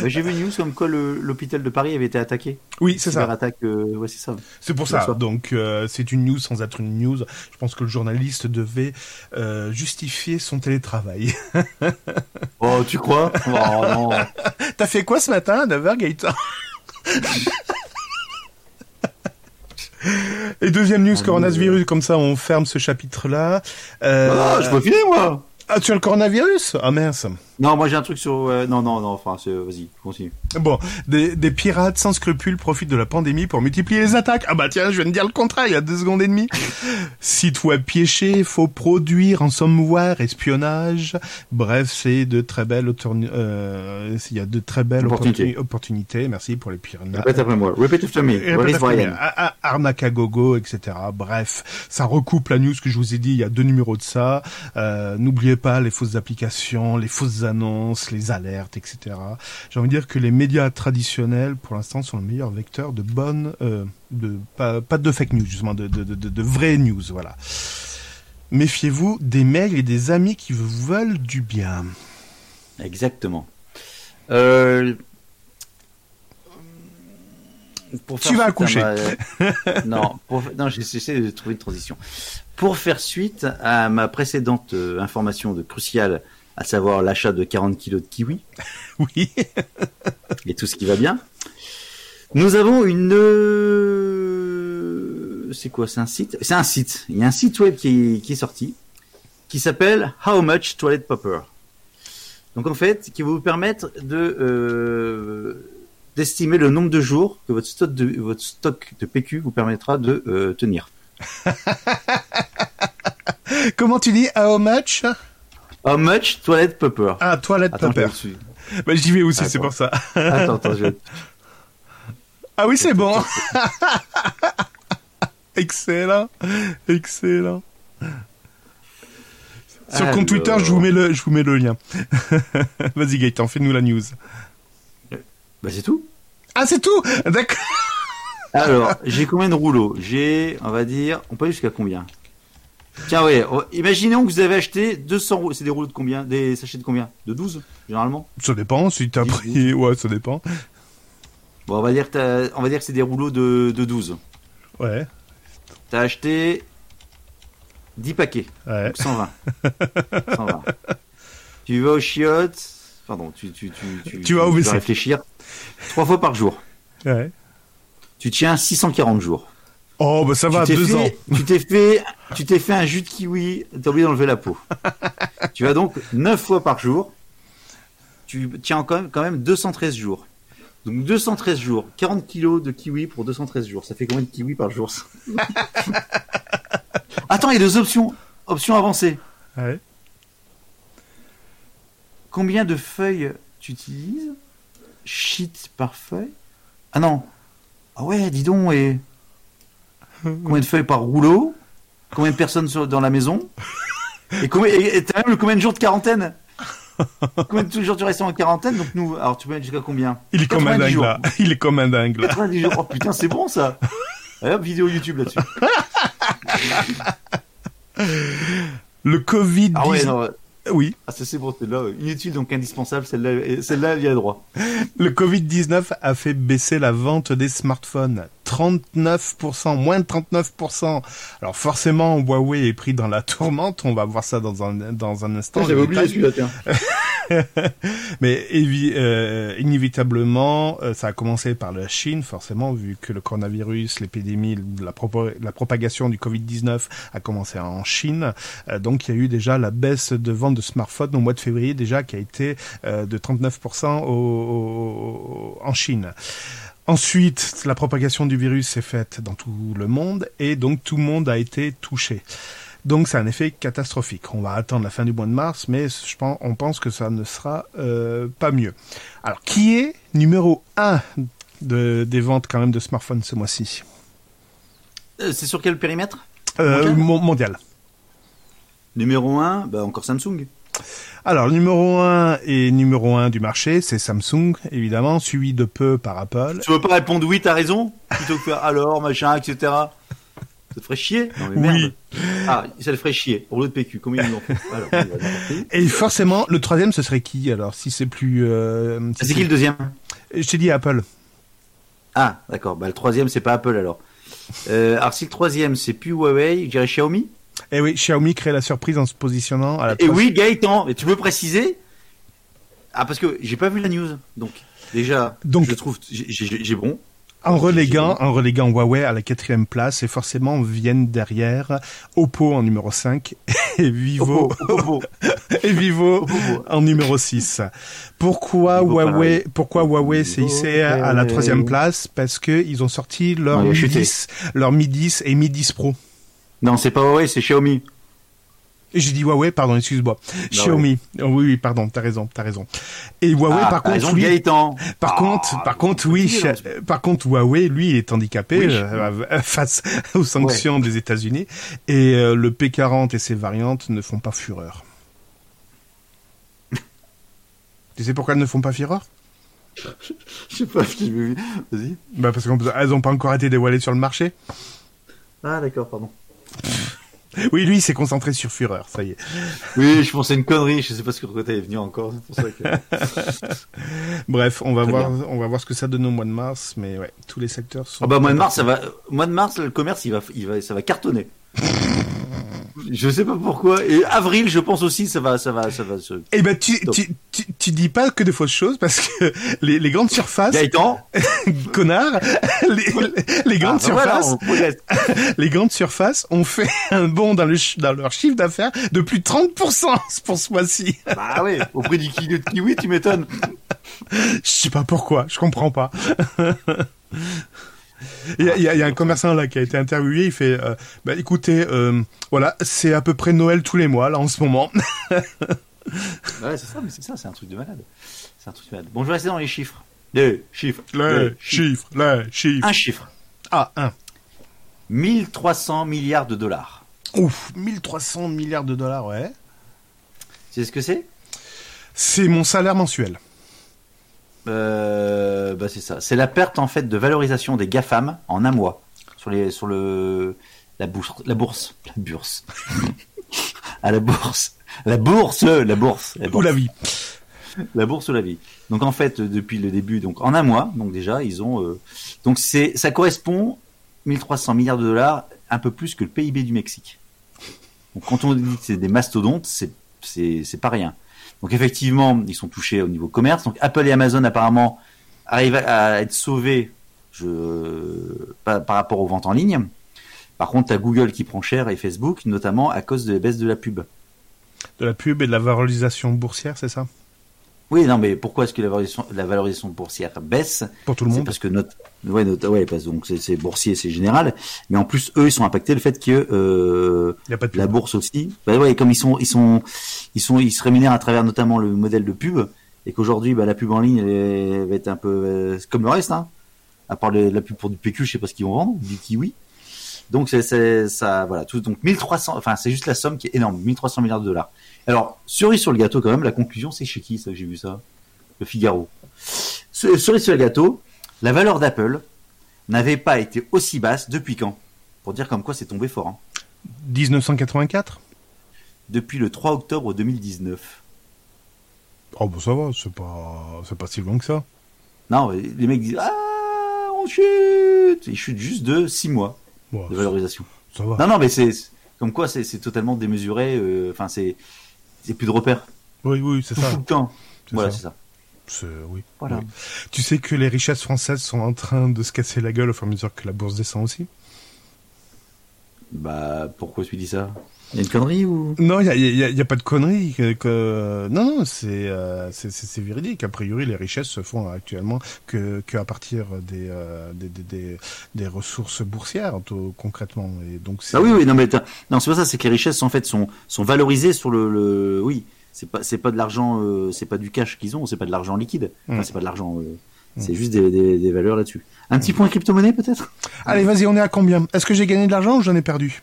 J'ai vu une news comme quoi l'hôpital de Paris avait été attaqué. Oui, c'est ça. Attaque, ouais, c'est ça. C'est pour ça. Donc, euh, c'est une news sans être une news. Je pense que le journaliste devait euh, justifier son télétravail. Oh, tu crois? Oh, non. T'as fait quoi ce matin à 9h, Gaëtan? Et deuxième news, Oh, coronavirus, comme ça on ferme ce chapitre-là. Euh, Ah, je peux filer, moi. Ah, tu as le coronavirus? Ah mince. Non, moi j'ai un truc sur. euh, non, non, non. Enfin, c'est- vas-y, continue. Bon, des, des pirates sans scrupules profitent de la pandémie pour multiplier les attaques. Ah bah tiens, je viens de dire le contraire il y a deux secondes et demie. Site web piéché, faux produire, ransomware, espionnage. Bref, c'est de très belles euh, il y a de très belles Opportunités. opportuni- opportunités. Merci pour les pirates. Répète après moi. Repeat after me. Arnaque à gogo, etc. Bref, ça recoupe la news que je vous ai dit. Il y a deux numéros de ça. Euh, N'oubliez pas les fausses applications, les fausses annonces, les alertes, etc. J'ai envie de dire que les médias traditionnels, pour l'instant, sont le meilleur vecteur de bonnes, euh, de pas, pas de fake news, justement, de, de, de, de, de vraies news. Voilà. Méfiez-vous des mails et des amis qui vous veulent du bien. Exactement. Euh... pour Tu vas accoucher. ma- non, pour... non, j'essaie de trouver une transition. Pour faire suite à ma précédente euh, information de cruciale à savoir l'achat de 40 kilos de kiwi Oui. et tout ce qui va bien. Nous avons une... euh, C'est quoi C'est un site? C'est un site. Il y a un site web qui est, qui est sorti qui s'appelle How Much Toilet Paper. Donc en fait, qui va vous permettre de euh, d'estimer le nombre de jours que votre stock de votre stock de PQ vous permettra de euh, tenir. Comment tu dis How much? How much toilet paper Ah, toilette Attends, paper. Bah, J'y vais aussi, c'est pour ça. Attends, attends, je vais... Ah oui, c'est bon. Excellent. Excellent. Sur le compte Twitter, je vous mets le, je vous mets le lien. Vas-y Gaëtan, fais-nous la news. Bah c'est tout. Ah, c'est tout D'accord. Alors, j'ai combien de rouleaux? J'ai, on va dire, on peut aller jusqu'à combien? Tiens, ouais, oh, imaginons que vous avez acheté 200 rouleaux. C'est des rouleaux de combien? Des sachets de combien? De 12, généralement? Ça dépend, si t'as pris... Ouais, ça dépend. Bon, on va dire, que on va dire que c'est des rouleaux de, de 12. Ouais, T'as acheté 10 paquets, ouais. donc 120. 120. Tu vas aux chiottes, pardon, tu, tu, tu, tu, Tu vas au réfléchir. Trois fois par jour. ouais. Tu tiens 640 jours. Oh, bah ça va, tu deux fait, ans. Tu t'es fait, tu t'es fait un jus de kiwi, t'as oublié d'enlever la peau. tu vas donc 9 fois par jour. Tu tiens quand même, quand même 213 jours. Donc 213 jours, 40 kilos de kiwi pour 213 jours. Ça fait combien de kiwi par jour Attends, il y a deux options. Option avancée. Ouais. Combien de feuilles tu utilises? Shit par feuille? Ah non. Ah ouais, dis donc, et... Combien de feuilles par rouleau? Combien de personnes sur- dans la maison? Et combien et et t'as même le combien de jours de quarantaine? Combien de jours tu restes en quarantaine? Donc nous, alors tu peux mettre jusqu'à combien? Il est comme un 90 dingue, jours. là. Il est comme un dingue, là. 90 jours. Oh putain, c'est bon ça Allez hop, vidéo YouTube là-dessus. Le Covid... Ah ouais, non, Oui. ah, ça c'est bon, celle-là, euh, inutile donc indispensable, celle-là, celle-là, il y a droit. Le Covid-19 a fait baisser la vente des smartphones. 39%, moins de 39%. Alors forcément, Huawei est pris dans la tourmente. On va voir ça dans un, dans un instant. J'avais le oublié celui-là, tiens. Mais euh, inévitablement, euh, ça a commencé par la Chine, forcément, vu que le coronavirus, l'épidémie, la propagation du Covid-19 a commencé en Chine. Euh, donc il y a eu déjà la baisse de vente de smartphones au mois de février déjà qui a été euh, de 39% au- au- en Chine. Ensuite, la propagation du virus s'est faite dans tout le monde et donc tout le monde a été touché. Donc c'est un effet catastrophique. On va attendre la fin du mois de mars, mais je pense, on pense que ça ne sera euh, pas mieux. Alors, qui est numéro 1 de, des ventes quand même de smartphones ce mois-ci? Euh, C'est sur quel périmètre? Euh, Mondial? mon- Mondial. Numéro 1, bah encore Samsung. Alors, numéro 1 et numéro 1 du marché, c'est Samsung, évidemment, suivi de peu par Apple. Tu veux pas répondre oui, t'as raison? Plutôt que faire alors, machin, etc. Ça te ferait chier Non mais Oui. merde. Ah, ça le ferait chier. Pour l'autre PQ, combien ils en font Alors. Et forcément, le troisième, ce serait qui alors Si c'est plus... euh, si C'est qui le deuxième? Je t'ai dit Apple. Ah, d'accord. Bah le troisième, c'est pas Apple alors. Euh, alors si le troisième, c'est plus Huawei, je dirais Xiaomi? Eh oui, Xiaomi crée la surprise en se positionnant à la Et oui, Gaëtan, mais tu peux préciser? Ah, parce que j'ai pas vu la news. Donc, déjà, Donc- je trouve, j'ai bon. En reléguant, en reléguant Huawei à la quatrième place, et forcément viennent derrière Oppo en numéro 5 et Vivo, et Vivo en numéro 6. Pourquoi Vivo, Huawei, pourquoi Huawei s'est hissé à la troisième place? Parce que ils ont sorti leur Ouais, il a Mi chuté. 10, leur Mi 10 et Mi 10 Pro. Non, c'est pas Huawei, c'est Xiaomi. J'ai dit Huawei, pardon, excuse-moi. Xiaomi. Oh, oui, oui, pardon, t'as raison, t'as raison. Et Huawei, ah, par contre, raison, lui, Gaëtan. Par Ah, contre, par contre, oui, là, Ch- par contre, Huawei, lui, est handicapé Oui. euh, face aux sanctions des États-Unis, et euh, le P40 et ses variantes ne font pas fureur. tu sais pourquoi elles ne font pas fureur? Je sais pas, vu. Vas-y. Bah parce qu'elles n'ont pas encore été dévoilées sur le marché. Ah, d'accord, pardon. Oui, lui, il s'est concentré sur fureur, ça y est. Oui, je pensais une connerie, je sais pas ce que côté est venu encore, c'est pour ça que... Bref, on va Très voir, on va voir ce que ça donne au mois de mars, mais ouais, tous les secteurs sont. Ah bah, mois de mars, ça va, mois de mars, le commerce, il va, il va, ça va cartonner. Je sais pas pourquoi. Et avril, je pense aussi, ça va, ça va, ça va se. Eh ben, tu, tu, tu, tu dis pas que de fausses choses parce que les, les grandes surfaces, Gaëtan. connard, les, les grandes Ah, voilà, surfaces, les grandes surfaces ont fait un bond dans, le, dans leur chiffre d'affaires de plus de 30% pour ce mois-ci. bah ouais, au prix du kilo de kiwi, tu m'étonnes. Je sais pas pourquoi, je comprends pas. Il y, a, il y a- il y a un commerçant là qui a été interviewé, il fait euh, bah écoutez, euh, voilà, c'est à peu près Noël tous les mois là en ce moment. Ouais, c'est ça, mais c'est ça, c'est un truc de malade. C'est un truc de malade. Bon, je vais rester dans les chiffres. Les chiffres. Les les chiffres, les chiffres. Un chiffre. Ah, un. 1300 milliards de dollars. Ouf, 1300 milliards de dollars, ouais. Tu sais ce que c'est? C'est mon salaire mensuel. Euh, Bah c'est ça. C'est la perte en fait de valorisation des GAFAM en un mois sur les sur le la bourse la bourse la bourse à la bourse la bourse la bourse la Ou bourse. la vie. la bourse ou la vie. Donc en fait, depuis le début, donc en un mois, donc déjà ils ont, euh, donc c'est, ça correspond 1300 milliards de dollars, un peu plus que le PIB du Mexique. Donc quand on dit que c'est des mastodontes, c'est pas rien. Donc effectivement, ils sont touchés au niveau commerce. Donc Apple et Amazon apparemment arrivent à être sauvés par, rapport aux ventes en ligne. Par contre, t'as Google qui prend cher et Facebook, notamment à cause de la baisse de la pub. De la pub et de la valorisation boursière, c'est ça? Oui, non, mais pourquoi est-ce que la valorisation, la valorisation boursière baisse? Pour tout le C'est monde. parce que notre, ouais, notre, ouais, parce donc c'est, boursier, c'est général. Mais en plus, eux, ils sont impactés le fait que euh, Il n'y a pas de pub. la bourse aussi. Bah ouais, comme ils sont, ils sont, ils sont, ils se rémunèrent à travers notamment le modèle de pub, et qu'aujourd'hui, bah, la pub en ligne elle, va être un peu euh, comme le reste, hein. À part le- la pub pour du PQ, je sais pas ce qu'ils vont vendre, du kiwi. Donc c'est, c'est ça, voilà, tout. Donc 1300, enfin c'est juste la somme qui est énorme, 1300 milliards de dollars. Alors cerise sur le gâteau quand même, la conclusion, c'est chez qui ça que j'ai vu ça? Le Figaro. Ce- Cerise sur le gâteau, la valeur d'Apple n'avait pas été aussi basse depuis quand? Pour dire comme quoi c'est tombé fort. Hein. 1984 Depuis le 3 octobre 2019. Oh, bah ça va, c'est pas, c'est pas si loin que ça. Non, les mecs disent Ah, on chute Ils chutent juste de 6 mois Bon, de valorisation. ça va. Non, non, mais c'est comme quoi c'est c'est totalement démesuré. euh, Enfin, plus de repères. Oui, oui, c'est ça. tout le temps. Voilà, ça. c'est ça. Oui. Voilà. Oui. Tu sais que les richesses françaises sont en train de se casser la gueule au fur et à mesure que la bourse descend aussi? Bah, pourquoi tu dis ça? Il y a une connerie ou? Non, il n'y a, pas de. Que, que- Non, non, c'est euh, véridique. A priori, les richesses se font actuellement que, que à partir des, euh, des, des, des, des ressources boursières, tout- concrètement. Et donc, Ah oui, oui, non, mais non, c'est pas ça. C'est que les richesses en fait sont sont valorisées sur le, le... oui. C'est pas c'est pas de l'argent, euh, c'est pas du cash qu'ils ont, c'est pas de l'argent liquide. Enfin, Mm. c'est pas de l'argent. euh, C'est juste des, des, des valeurs là-dessus. Un petit point crypto-monnaie peut-être? Allez, vas-y, on est à combien? Est-ce que j'ai gagné de l'argent ou j'en ai perdu?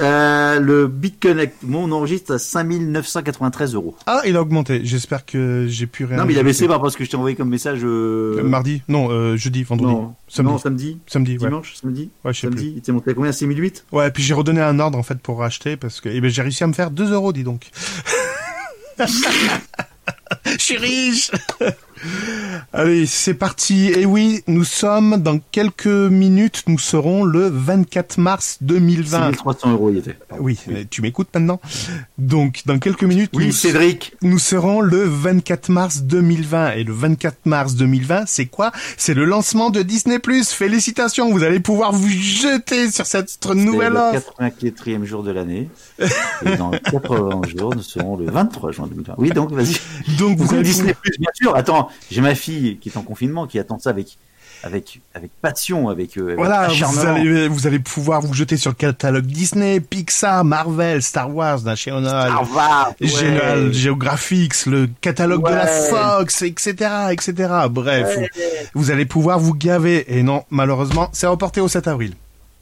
Euh, Le Bitcoin, mon on enregistre à 5993 euros. Ah, il a augmenté. J'espère que j'ai pu rien. Non, mais il a baissé par parce que je t'ai envoyé comme message. euh, Mardi Non, euh, jeudi, vendredi. Non, Samedi. non, samedi, Samedi, ouais. dimanche, samedi, Ouais, je sais samedi. Il t'est monté à combien 6008 Ouais, puis j'ai redonné un ordre en fait pour racheter parce que eh ben, j'ai réussi à me faire 2 euros, dis donc. Je suis riche Allez, c'est parti. Et oui, nous sommes dans quelques minutes, nous serons le 24 mars 2020. 6300 euros il était. Oui, mais tu m'écoutes maintenant. Donc, dans quelques minutes, Oui, nous, Cédric. nous serons le 24 mars 2020. Et le 24 mars 2020, c'est quoi? C'est le lancement de Disney+. Félicitations, vous allez pouvoir vous jeter sur cette nouvelle C'est offre. le 84e jour de l'année. Et dans 80 jours, nous serons le 23 juin 2020. Oui, donc vas-y. Donc, vous Vous allez Disney Plus, bien sûr. Attends, j'ai ma fille qui est en confinement, qui attend ça avec, avec, avec passion, avec, euh, Voilà, vous acharnement. allez, vous allez pouvoir vous jeter sur le catalogue Disney, Pixar, Marvel, Star Wars, National, Au revoir. ouais. Le catalogue de la. Fox, etc., etc. Bref, vous, vous allez pouvoir vous gaver. Et non, malheureusement, c'est reporté au 7 avril.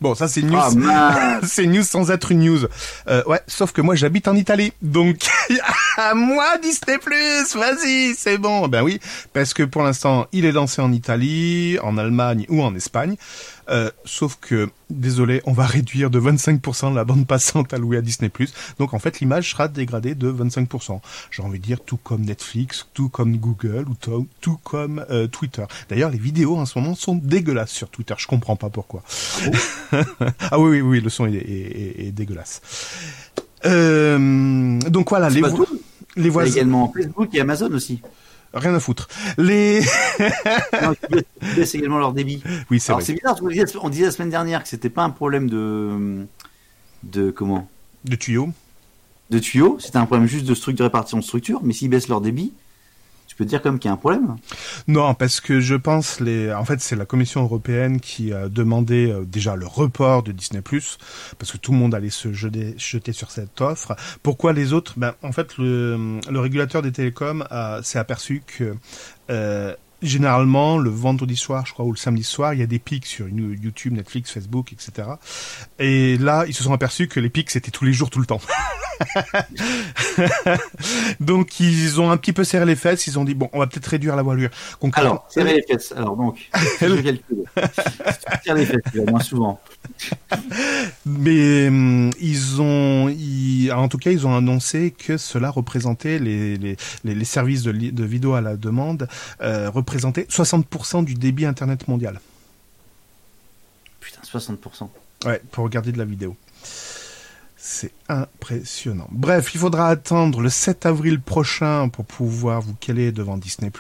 Bon, ça c'est news. Ah, mince. c'est news sans être une news. Euh, ouais, sauf que moi j'habite en Italie, donc à moi Disney Plus, vas-y, c'est bon. Ben oui, parce que pour l'instant il est lancé en Italie, en Allemagne ou en Espagne. Euh, sauf que, désolé, on va réduire de 25% la bande passante allouée à Disney+. Donc en fait, l'image sera dégradée de 25%. J'ai envie de dire tout comme Netflix, tout comme Google ou tout, tout comme euh, Twitter. D'ailleurs, les vidéos en ce moment sont dégueulasses sur Twitter. Je comprends pas pourquoi. ah oui, oui, oui, le son est, est- est- est dégueulasse. Euh, donc voilà, les, vo- les Il y a voisins, également Facebook et Amazon aussi. Rien à foutre. Les, Non, qui baissent- également leur débit. oui, c'est Alors vrai. c'est bizarre, qu'on disait, on disait la semaine dernière que c'était pas un problème de de comment? De tuyaux. de tuyaux, c'était un problème juste de structure de répartition de structure, mais s'ils baissent leur débit, tu peux dire comme qu'il y a un problème. Non, parce que je pense les. En fait, c'est la Commission européenne qui a demandé euh, déjà le report de Disney+, parce que tout le monde allait se jeter, jeter sur cette offre. Pourquoi les autres? Ben, en fait, le, le régulateur des télécoms a- s'est aperçu que euh, généralement le vendredi soir, je crois, ou le samedi soir, il y a des pics sur YouTube, Netflix, Facebook, etc. Et là, ils se sont aperçus que les pics c'était tous les jours, tout le temps. Donc ils ont un petit peu serré les fesses, ils ont dit bon, on va peut-être réduire la voilure. Concrètement- Alors, serrer les fesses. Alors donc, je calcule. Les fesses, moins souvent. Mais hum, ils ont, ils- en tout cas, ils ont annoncé que cela représentait les les, les, les services de, li- de vidéo à la demande euh, représentaient 60% du débit internet mondial. Putain, 60%. Ouais, pour regarder de la vidéo. C'est impressionnant. Bref, il faudra attendre le 7 avril prochain pour pouvoir vous caler devant Disney+.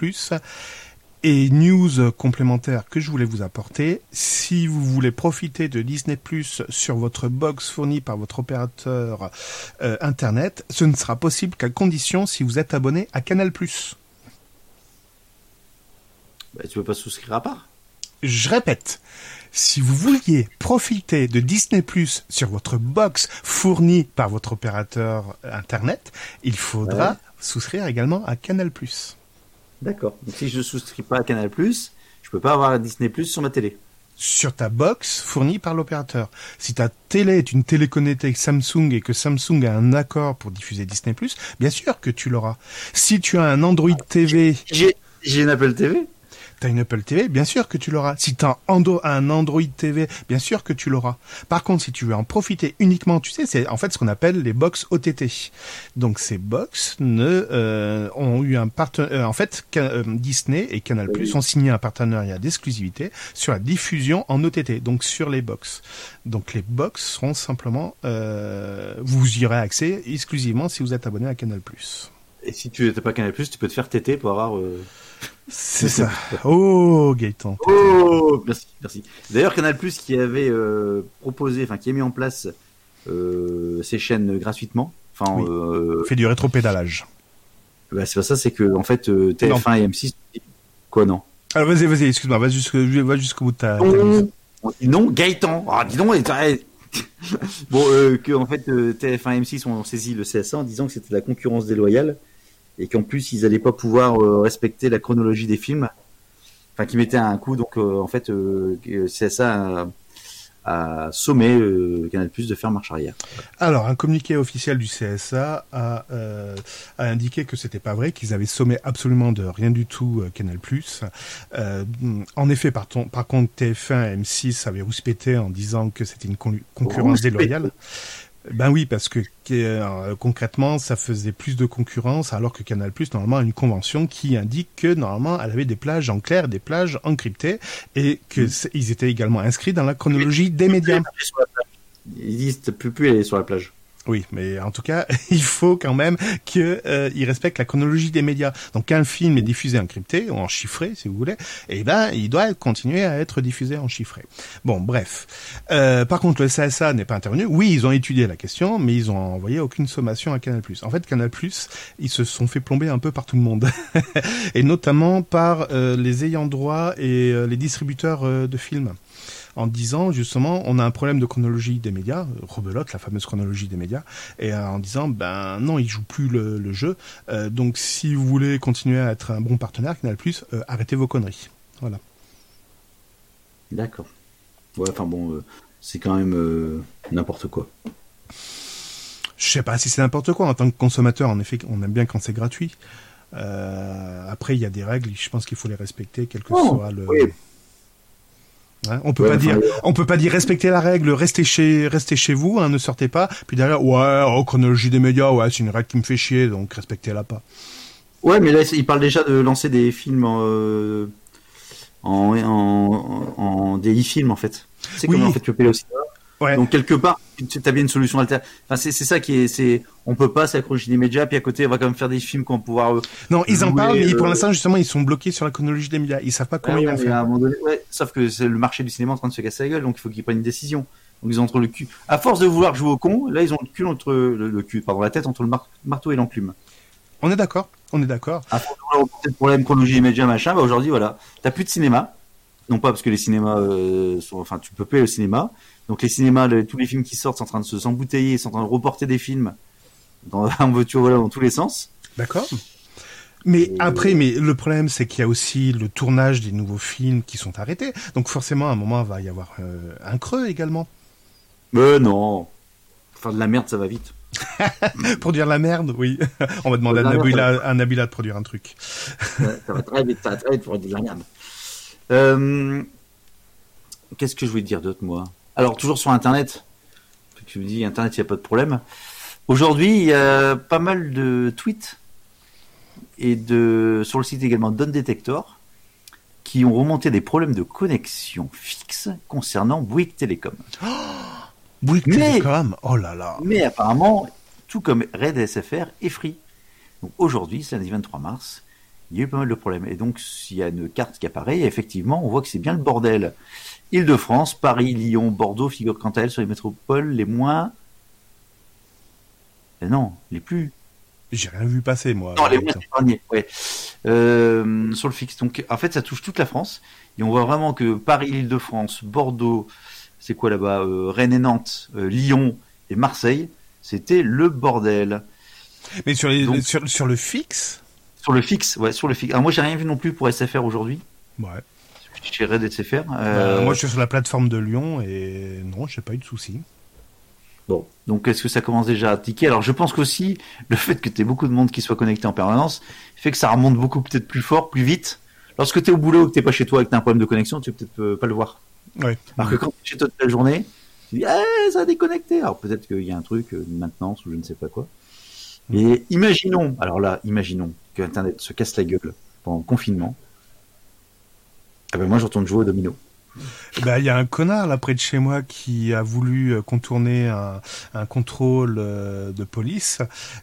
Et news complémentaire que je voulais vous apporter, si vous voulez profiter de Disney Plus sur votre box fournie par votre opérateur euh, Internet, ce ne sera possible qu'à condition si vous êtes abonné à Canal Plus. Bah, tu peux pas souscrire à part. Je répète, si vous vouliez profiter de Disney Plus sur votre box fournie par votre opérateur Internet, il faudra Ouais. souscrire également à Canal Plus. D'accord. Donc si je souscris pas à Canal+, je peux pas avoir Disney Plus sur ma télé. sur ta box fournie par l'opérateur. Si ta télé est une télé connectée Samsung et que Samsung a un accord pour diffuser Disney+, bien sûr que tu l'auras. Si tu as un Android TV, J'ai j'ai une Apple TV. T'as une Apple TV, bien sûr que tu l'auras. Si t'as un, Android TV, bien sûr que tu l'auras. Par contre, si tu veux en profiter uniquement, tu sais, c'est en fait ce qu'on appelle les box OTT. Donc ces box ne euh, ont eu un partenariat. en fait, euh, Disney et Canal Plus ont signé un partenariat d'exclusivité sur la diffusion en OTT, donc sur les box. Donc les box seront simplement, euh, vous y aurez accès exclusivement si vous êtes abonné à Canal Plus. Et si tu n'es pas Canal+, tu peux te faire téter pour avoir... euh, C'est ça. Oh Gaëtan. Oh, merci, merci. D'ailleurs, Canal Plus qui avait euh, proposé, enfin qui a mis en place euh, ces chaînes gratuitement. Enfin, Oui. Fait du rétropédalage. bah, c'est pas ça, c'est que en fait euh, TF1 et M6. Quoi non? Alors vas-y, vas-y, excuse-moi, va jusqu'au bout de ta, ta non, Gaëtan. Ah, dis donc. bon, euh, que en fait euh, TF1 et M6 ont saisi le CSA en disant que c'était de la concurrence déloyale et qu'en plus ils allaient pas pouvoir euh, respecter la chronologie des films. Enfin, qui mettaient un coup. Donc euh, en fait, CSA a, sommé Canal Plus de faire marche arrière. Alors, un communiqué officiel du CSA a, euh, a indiqué que c'était pas vrai, qu'ils avaient sommé absolument de rien du tout euh, Canal+. Euh, en effet, par, ton- par contre, TF1 et M6 avaient rouspété en disant que c'était une con- concurrence déloyale. Ben oui, parce que euh, concrètement, ça faisait plus de concurrence, alors que Canal+, normalement, a une convention qui indique que, normalement, elle avait des plages en clair, des plages encryptées, et que c'est- ils étaient également inscrits dans la chronologie des médias. Ils disent tu peux plus aller sur la plage. Oui, mais en tout cas, il faut quand même qu'il respecte la chronologie des médias. Donc, un film est diffusé en crypté ou en chiffré, si vous voulez, eh ben, il doit continuer à être diffusé en chiffré. Bon, bref. Euh, par contre, le CSA n'est pas intervenu. Oui, ils ont étudié la question, mais ils ont envoyé aucune sommation à Canal+. En fait, Canal+, ils se sont fait plomber un peu par tout le monde, et notamment par euh, les ayants droit et euh, les distributeurs euh, de films en disant justement on a un problème de chronologie des médias, rebelote la fameuse chronologie des médias, et euh, en disant ben non il joue plus le, le jeu, Euh, donc si vous voulez continuer à être un bon partenaire Canal+, euh, arrêtez vos conneries. Voilà. D'accord. Ouais, enfin bon, c'est quand même n'importe quoi. Je sais pas si c'est n'importe quoi en tant que consommateur, en effet on aime bien quand c'est gratuit. Euh, après il y a des règles, je pense qu'il faut les respecter quel que Oh, soit le. oui. Hein, on peut Ouais, pas enfin, dire, on peut pas dire respectez la règle, restez chez, restez chez vous, hein, ne sortez pas. Puis derrière, ouais, oh, chronologie des médias, ouais, c'est une règle qui me fait chier, donc respectez-la pas. Ouais, mais là, il parle déjà de lancer des films euh, en, en, en, en des e-films, en fait. C'est Oui. comme en fait tu peux payer au cinéma. Ouais. Donc quelque part, tu as bien une solution alternative. Enfin, c'est c'est ça qui est, c'est, on peut pas s'accrocher des médias, puis à côté, on va quand même faire des films qu'on va pouvoir. euh, Non, ils en parlent, mais pour euh, l'instant, justement, ils sont bloqués sur la chronologie des médias. Ils savent pas comment Ouais, ils vont faire. donné, ouais, sauf que c'est le marché du cinéma en train de se casser la gueule, donc il faut qu'ils prennent une décision. Donc ils ont entre le cul. À force de vouloir jouer au con, là ils ont le cul entre le, le cul, pardon, la tête entre le mar- marteau et l'enclume. On est d'accord, on est d'accord. À force de vouloir le problème chronologie immédiat machin, bah aujourd'hui voilà, t'as plus de cinéma. Non pas parce que les cinémas euh, sont, enfin tu peux payer le cinéma. Donc les cinémas, tous les films qui sortent sont en train de se s'embouteiller, sont en train de reporter des films dans, en voiture, voilà, dans tous les sens. D'accord. Mais après, mais le problème, c'est qu'il y a aussi le tournage des nouveaux films qui sont arrêtés. Donc forcément, à un moment, il va y avoir euh, un creux également. Mais non, faire de la merde, ça va vite. Produire la merde, oui. On va demander à Nabila, à Nabila de produire un truc. Ça va très vite, ça va très vite pour de la merde. Euh, Qu'est-ce que je voulais dire d'autre, moi? Alors, toujours sur Internet. Tu me dis, Internet, il n'y a pas de problème. Aujourd'hui, il y a pas mal de tweets et de sur le site également Don Detector qui ont remonté des problèmes de connexion fixe concernant Bouygues Télécom. Bouygues Mais- Télécom, oh là là. Mais apparemment, tout comme Red SFR est free. Donc aujourd'hui, c'est lundi 23 mars, il y a eu pas mal de problèmes. Et donc, s'il y a une carte qui apparaît, effectivement, on voit que c'est bien le bordel. Île-de-France, Paris, Lyon, Bordeaux figurent quant à elles sur les métropoles les moins. Eh non, les plus. J'ai rien vu passer, moi. Non, les moins épargnés, ouais. Euh, sur le fixe. Donc, en fait, ça touche toute la France. Et on voit vraiment que Paris, Île-de-France, Bordeaux, c'est quoi là-bas euh, Rennes et Nantes, euh, Lyon et Marseille, c'était le bordel. Mais sur, les, Donc- sur, sur le fixe, Sur le fixe, ouais, sur le fixe. Alors moi, j'ai rien vu non plus pour SFR aujourd'hui, ouais. Chez Red SFR. Euh, Euh, moi, je suis sur la plateforme de Lyon et non, j'ai pas eu de soucis. Bon, donc est-ce que ça commence déjà à tiquer? Alors je pense qu'aussi, le fait que tu aies beaucoup de monde qui soit connecté en permanence, fait que ça remonte beaucoup peut-être plus fort, plus vite. Lorsque tu es au boulot ou que tu pas chez toi et que tu as un problème de connexion, tu vas peut-être euh, pas le voir. Ouais. Alors que quand tu es chez toi toute la journée, tu dis eh, ça a déconnecté. Alors peut-être qu'il y a un truc, euh, une maintenance ou je ne sais pas quoi. Et imaginons, alors là, imaginons que Internet se casse la gueule pendant le confinement. Ah ben moi je retourne jouer au domino. Bah, il y a un connard là près de chez moi qui a voulu euh, contourner un, un contrôle euh, de police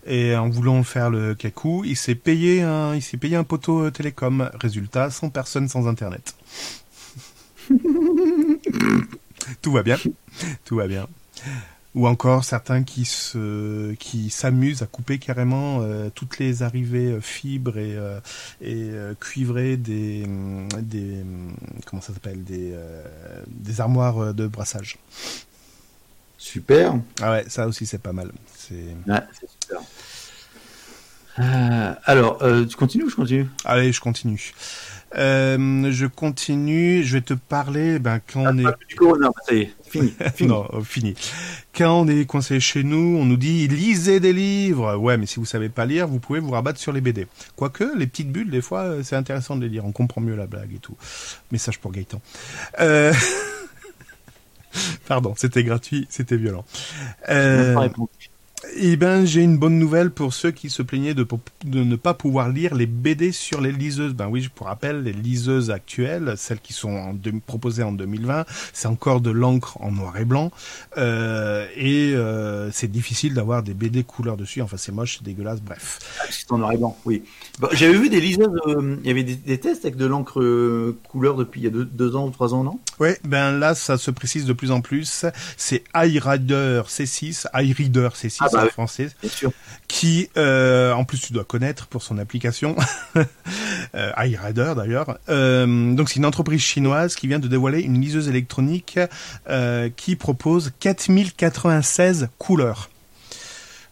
et en voulant faire le cacou, il s'est payé un, il s'est payé un poteau euh, télécom. Résultat, 100 personnes sans internet. Tout va bien, tout va bien. Ou encore certains qui se, qui s'amusent à couper carrément euh, toutes les arrivées euh, fibres et, euh, et euh, cuivrées des, hum, des, hum, comment ça s'appelle, des, des armoires de brassage. Super. Ah ouais, ça aussi c'est pas mal. C'est, Ouais, super. Euh, alors, euh, tu continues ou je continue? Allez, je continue. Euh, je continue. Je vais te parler. Ben quand on est Ah, Du corona, ça y est, fini. fini. Non, fini. Quand on est coincé chez nous, on nous dit lisez des livres. Ouais, mais si vous savez pas lire, vous pouvez vous rabattre sur les BD. Quoique, les petites bulles, des fois, euh, c'est intéressant de les lire. On comprend mieux la blague et tout. Message pour Gaëtan. Euh... Pardon, c'était gratuit, c'était violent. Euh... Eh ben, j'ai une bonne nouvelle pour ceux qui se plaignaient de, de ne pas pouvoir lire les BD sur les liseuses. Ben oui, je vous rappelle, les liseuses actuelles, celles qui sont en proposées en 2020, c'est encore de l'encre en noir et blanc. Euh, et euh, c'est difficile d'avoir des BD couleur dessus. Enfin, c'est moche, c'est dégueulasse, bref. Ah, C'est en noir et blanc, oui. Bah, J'avais vu des liseuses, euh, il y avait des, des tests avec de l'encre euh, couleur depuis il y a deux, deux ans ou trois ans, non? Ouais, ben là, ça se précise de plus en plus. C'est iRider C6, iReader C6 Ah bah en oui. français. Bien sûr. qui, euh, en plus, tu dois connaître pour son application, euh, iRider d'ailleurs. Euh, donc, c'est une entreprise chinoise qui vient de dévoiler une liseuse électronique euh, qui propose 4096 couleurs.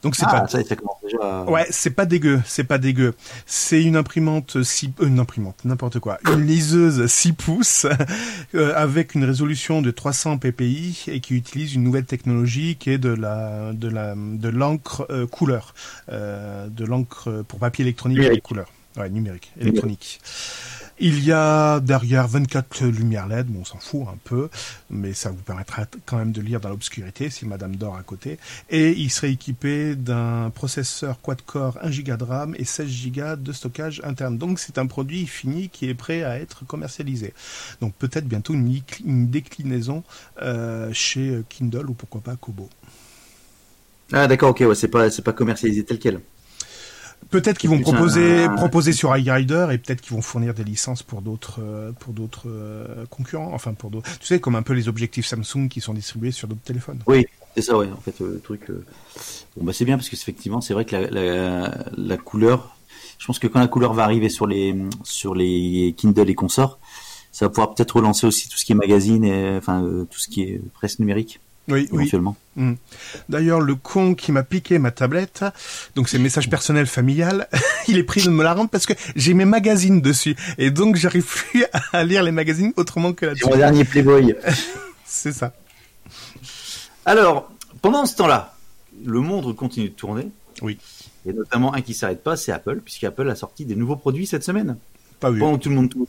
Donc, c'est Ah, pas ça, déjà. à- Ouais, c'est pas dégueu, c'est pas dégueu. C'est une imprimante 6 euh, une imprimante, n'importe quoi. Une liseuse 6 pouces euh, avec une résolution de 300 ppi et qui utilise une nouvelle technologie qui est de la de la de l'encre euh, couleur, euh, de l'encre pour papier électronique couleur. Ouais, numérique, électronique. Il y a derrière 24 lumières LED, bon, on s'en fout un peu, mais ça vous permettra quand même de lire dans l'obscurité si Madame dort à côté. Et il serait équipé d'un processeur quad-core 1 Go de RAM et 16 Go de stockage interne. Donc c'est un produit fini qui est prêt à être commercialisé. Donc peut-être bientôt une, déclinaison euh, chez Kindle ou pourquoi pas Kobo. Ah d'accord, ok, c'est pas commercialisé tel quel. Peut-être qu'ils vont proposer proposer sur iRider et peut-être qu'ils vont fournir des licences pour d'autres euh, pour d'autres euh, concurrents, enfin pour d'autres. Tu sais comme un peu les objectifs Samsung qui sont distribués sur d'autres téléphones. Oui, c'est ça, ouais. En fait, le truc. Bon bah c'est bien parce que effectivement c'est vrai que la, la, la couleur. Je pense que quand la couleur va arriver sur les sur les Kindle et consorts, ça va pouvoir peut-être relancer aussi tout ce qui est magazine et enfin tout ce qui est presse numérique. Oui, éventuellement. oui. Hmm. D'ailleurs, le con qui m'a piqué ma tablette, donc c'est message personnel familial, il est pris de me la rendre parce que j'ai mes magazines dessus et donc j'arrive plus à lire les magazines autrement que là-dessus. Mon dernier Playboy. c'est ça. Alors, pendant ce temps-là, le monde continue de tourner. Oui. Et notamment un qui s'arrête pas, c'est Apple, puisqu'Apple a sorti des nouveaux produits cette semaine. Pas vu. Pendant tout le monde tourne.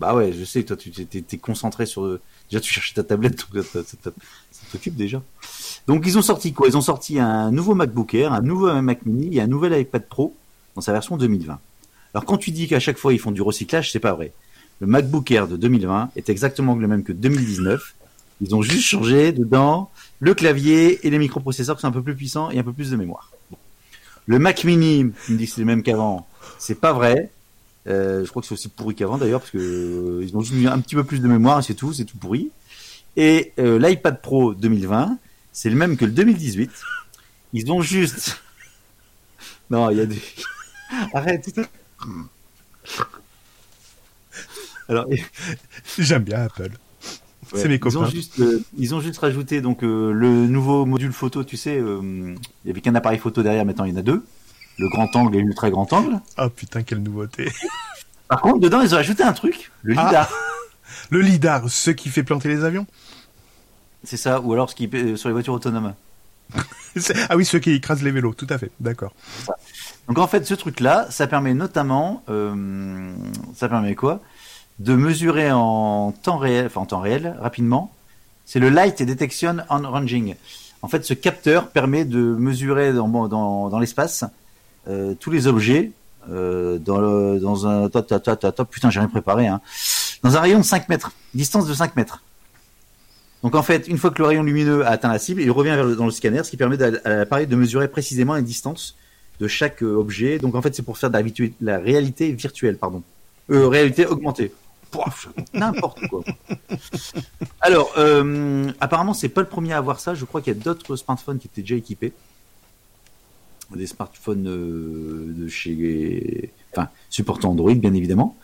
Bah ouais, je sais, toi tu t'es concentré sur déjà tu cherchais ta tablette, ça, t'occupe déjà. Donc ils ont sorti quoi? Ils ont sorti un nouveau MacBook Air, un nouveau Mac Mini et un nouvel iPad Pro dans sa version 2020. Alors quand tu dis qu'à chaque fois ils font du recyclage, c'est pas vrai. Le MacBook Air de 2020 est exactement le même que 2019. Ils ont juste changé dedans le clavier et les microprocesseurs qui sont un peu plus puissants et un peu plus de mémoire. Le Mac Mini, tu me dis que c'est le même qu'avant, c'est pas vrai. Euh, je crois que c'est aussi pourri qu'avant d'ailleurs parce que euh, ils ont juste mis un petit peu plus de mémoire et c'est tout, c'est tout pourri. Et euh, l'iPad Pro 2020, c'est le même que le 2018. Ils ont juste non, il y a des arrête. Alors j'aime bien Apple. c'est mes copains. Ils ont juste, ils ont juste rajouté donc le nouveau module photo. Tu sais, il y avait qu'un appareil photo derrière, maintenant il y en a deux le grand angle et l'ultra grand angle. Oh putain, quelle nouveauté. Par contre, dedans, ils ont ajouté un truc, le ah. lidar. le lidar, ce qui fait planter les avions C'est ça, ou alors ce qui euh, sur les voitures autonomes. ah oui, ceux qui écrasent les vélos, tout à fait, d'accord. Donc en fait, ce truc-là, ça permet notamment, euh, ça permet quoi? De mesurer en temps réel, enfin en temps réel, rapidement. C'est le Light Detection on Ranging. En fait, ce capteur permet de mesurer dans, dans, dans l'espace euh, tous les objets dans, un rayon de 5 mètres, distance de 5 mètres. Donc en fait, une fois que le rayon lumineux a atteint la cible, il revient dans le scanner, ce qui permet à l'appareil de mesurer précisément la distance de chaque euh, objet. Donc en fait, c'est pour faire de la, réalité virtuelle, pardon, euh, réalité augmentée. N'importe quoi. Alors, apparemment, c'est pas le premier à avoir ça. Je crois qu'il y a d'autres smartphones qui étaient déjà équipés des smartphones euh, de chez, enfin, supportant Android, bien évidemment.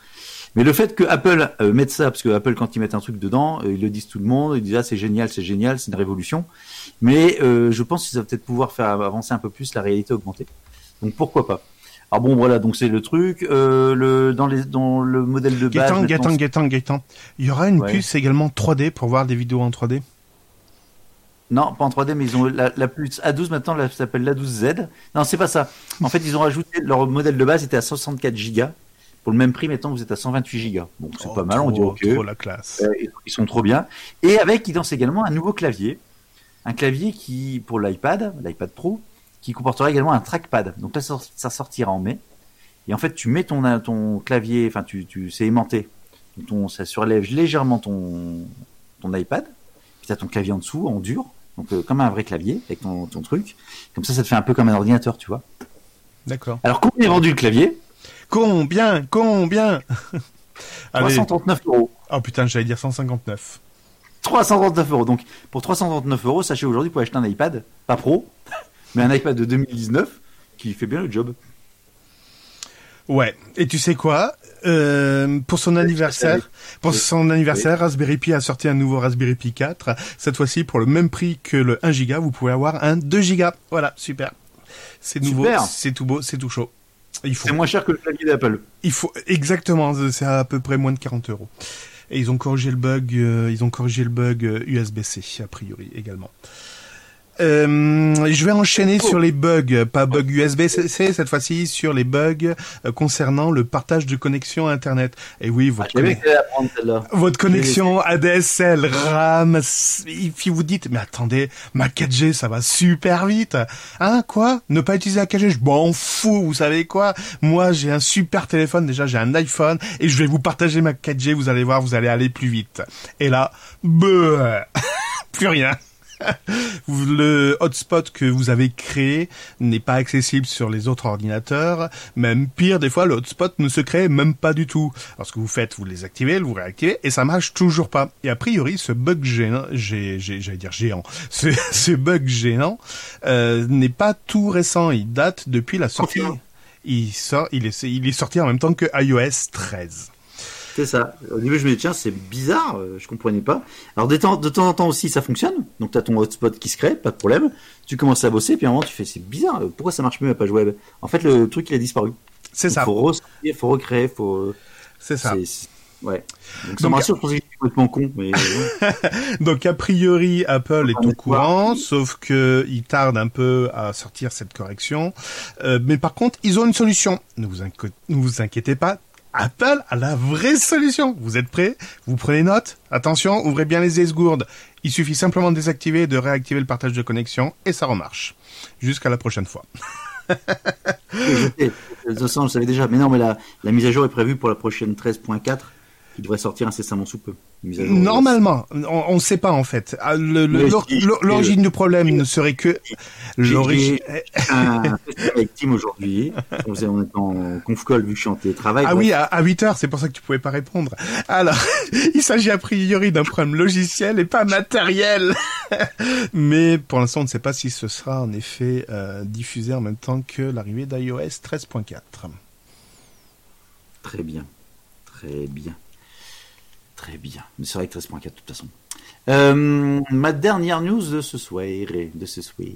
Mais le fait que Apple euh, mette ça, parce que Apple, quand ils mettent un truc dedans, euh, ils le disent tout le monde, ils disent ah c'est génial, c'est génial, c'est une révolution. Mais je pense que ça va peut-être pouvoir faire avancer un peu plus la réalité augmentée. Donc pourquoi pas? Alors bon voilà donc c'est le truc le dans les dans le modèle de base. Gaëtan, Gaëtan, Gaëtan, Gaëtan. Il y aura une puce également 3D pour voir des vidéos en 3D. Non, pas en 3D, mais ils ont la, la plus A12 maintenant, elle s'appelle l'A12Z. Non, c'est pas ça. En fait, ils ont rajouté leur modèle de base était à 64 Go. Pour le même prix, maintenant, vous êtes à 128 Go. Bon, c'est pas mal, on dit ok. Trop la classe. Euh, ils sont trop bien. Et avec, ils dansent également un nouveau clavier. Un clavier qui, pour l'iPad, l'iPad Pro, qui comportera également un trackpad. Donc là, ça sortira en mai. Et en fait, tu mets ton, ton clavier, enfin, tu, tu, c'est aimanté. Ton, ça surlève légèrement ton, ton iPad. Puis tu as ton clavier en dessous, en dur donc euh, comme un vrai clavier avec ton, ton, truc. Comme ça, ça te fait un peu comme un ordinateur, tu vois. D'accord. Alors combien est vendu le clavier? Combien Combien? 339 euros. Oh putain, j'allais dire 159. 339 euros. Donc pour 339 euros, sachez aujourd'hui, pour acheter un iPad, pas pro, mais un iPad de 2019 qui fait bien le job. Ouais. Et tu sais quoi euh, Pour son anniversaire, pour son anniversaire, Raspberry Pi a sorti un nouveau Raspberry Pi 4. Cette fois-ci, pour le même prix que le 1 Go, vous pouvez avoir un 2 Go. Voilà, super. C'est nouveau, c'est tout beau, c'est tout chaud. Il faut. C'est moins cher que le clavier d'Apple. Il faut exactement, c'est à peu près moins de 40 euros. Et ils ont corrigé le bug, euh, ils ont corrigé le bug USB-C euh, a priori également. Euh, je vais enchaîner sur les bugs, pas bugs USB-C cette fois-ci, sur les bugs euh, concernant le partage de connexion Internet. Et oui, votre, Ah, conne- votre connexion ADSL, RAM, s- et puis vous dites, mais attendez, ma 4G, ça va super vite. Hein, quoi? Ne pas utiliser la 4G, je m'en fous, vous savez quoi? Moi, j'ai un super téléphone, déjà j'ai un iPhone, et je vais vous partager ma 4G, vous allez voir, vous allez aller plus vite. Et là, bleu, plus rien. Le hotspot que vous avez créé n'est pas accessible sur les autres ordinateurs. Même pire, des fois, le hotspot ne se crée même pas du tout. Alors, ce que vous faites, vous les activez, vous réactivez, et ça marche toujours pas. Et a priori, ce bug géant, j'ai, j'allais dire géant, ce, ce bug géant euh, n'est pas tout récent. Il date depuis la sortie. Il sort, il est, il est sorti en même temps que iOS 13. C'est ça. Au début, je me dis, tiens, c'est bizarre, euh, je comprenais pas. Alors, de temps, de temps en temps aussi, ça fonctionne. Donc, tu as ton hotspot qui se crée, pas de problème. Tu commences à bosser, puis à un moment, tu fais, c'est bizarre, euh, pourquoi ça marche mieux la page web? En fait, le truc, il a disparu. C'est ça. faut ressortir, faut recréer, faut. C'est ça. c'est- c'est- Ouais. Donc, ça Donc- rassure, je pensais que j'étais complètement con, mais. Donc a priori Apple est au courant, sauf que il tarde un peu à sortir cette correction. Euh, mais par contre, ils ont une solution. Ne vous, inqui- ne vous inquiétez pas. Apple a la vraie solution. Vous êtes prêts? Vous prenez note? Attention, ouvrez bien les esgourdes. Il suffit simplement de désactiver et de réactiver le partage de connexion et ça remarche. Jusqu'à la prochaine fois. Oui, je sais. De toute façon, je le savais déjà. Mais non, mais la, la mise à jour est prévue pour la prochaine 13.4, qui devrait sortir incessamment sous peu. Normalement, on ne sait pas en fait. Ah, L'origine du problème ne serait que l'origine. un avec Tim aujourd'hui. On est en conf call vu que je suis en télétravail. Ah oui, à, à 8 heures, c'est pour ça que tu pouvais pas répondre. Alors, il s'agit a priori d'un problème logiciel et pas matériel. Mais pour l'instant, on ne sait pas si ce sera en effet euh, diffusé en même temps que l'arrivée d'iOS 13.4. Très bien. Très bien. Très bien. Mais c'est vrai que 13.4 de toute façon. Euh, ma dernière news de ce soir, de ce soir.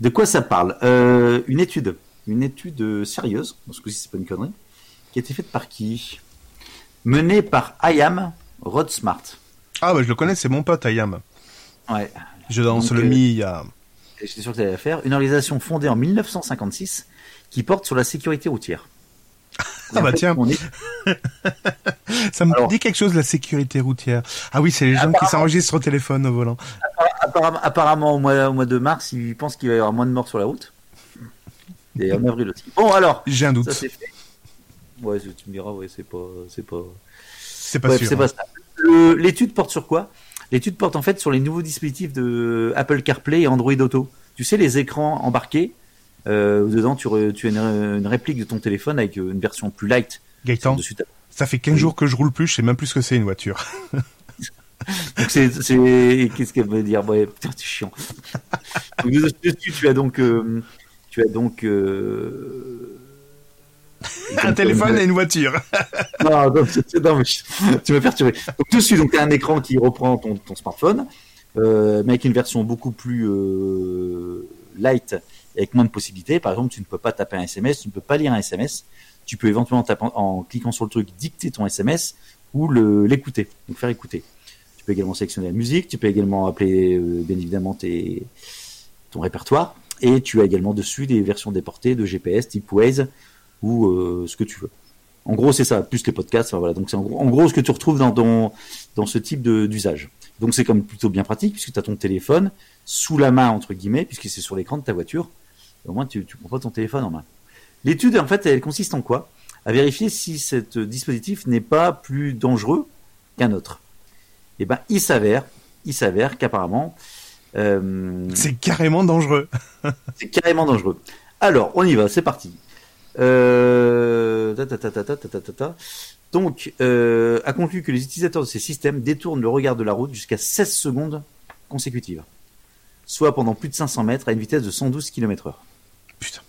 De quoi ça parle? Euh, Une étude, une étude sérieuse, parce que c'est pas une connerie, qui a été faite par qui? Menée par IAM Rod Smart. Ah bah je le connais, c'est mon pote Ayam. Ouais. Je danse Donc, le mi il y a... J'étais sûr que ça allait la faire. Une organisation fondée en 1956 qui porte sur la sécurité routière. Ah bah tiens. on est- Ça me alors- dit quelque chose la sécurité routière. Ah oui, c'est les gens qui s'enregistrent au téléphone au volant. apparemment, apparemment, au, mois, au mois de mars, ils pensent qu'il va y avoir moins de morts sur la route. Et en avril aussi. Bon, alors, J'ai un doute. ça c'est fait. Ouais, tu me diras, ouais, c'est pas, c'est pas. C'est pas Bref, sûr. c'est pas ça. Le- L'étude porte sur quoi? L'étude porte en fait sur les nouveaux dispositifs de Apple CarPlay et Android Auto. Tu sais, les écrans embarqués. Euh, dedans, tu, re- tu as une, une réplique de ton téléphone avec une version plus light. Gaëtan, ça fait 15 jours que je roule plus, je sais même plus ce que c'est une voiture. Donc c'est, qu'est-ce qu'elle veut dire? Ouais, putain, c'est chiant. Donc, dessus, tu as donc, euh, tu as donc. euh, un téléphone euh, et une voiture. Non, non, c'est- non, mais je- tu m'as perturbé. Donc dessus, donc as un écran qui reprend ton, ton smartphone, euh, mais avec une version beaucoup plus euh, light, avec moins de possibilités. Par exemple, tu ne peux pas taper un SMS, tu ne peux pas lire un SMS. Tu peux éventuellement en cliquant sur le truc dicter ton SMS ou l'écouter, donc faire écouter. Tu peux également sélectionner la musique, tu peux également appeler euh, bien évidemment ton répertoire, et tu as également dessus des versions déportées de GPS type Waze ou euh, ce que tu veux. En gros, c'est ça, plus les podcasts. Enfin, voilà. Donc, c'est en gros, en gros ce que tu retrouves dans, dans, dans ce type d'usage. Donc, c'est comme plutôt bien pratique puisque tu as ton téléphone sous la main, entre guillemets, puisque c'est sur l'écran de ta voiture. Et au moins, tu, tu prends pas ton téléphone en main. L'étude, en fait, elle consiste en quoi? À vérifier si cet dispositif n'est pas plus dangereux qu'un autre. Et ben, il s'avère, il s'avère qu'apparemment, euh, C'est carrément dangereux. c'est carrément dangereux. Alors, on y va, c'est parti. Donc, a conclu que les utilisateurs de ces systèmes détournent le regard de la route jusqu'à 16 secondes consécutives, soit pendant plus de 500 mètres à une vitesse de 112 km/h. Putain.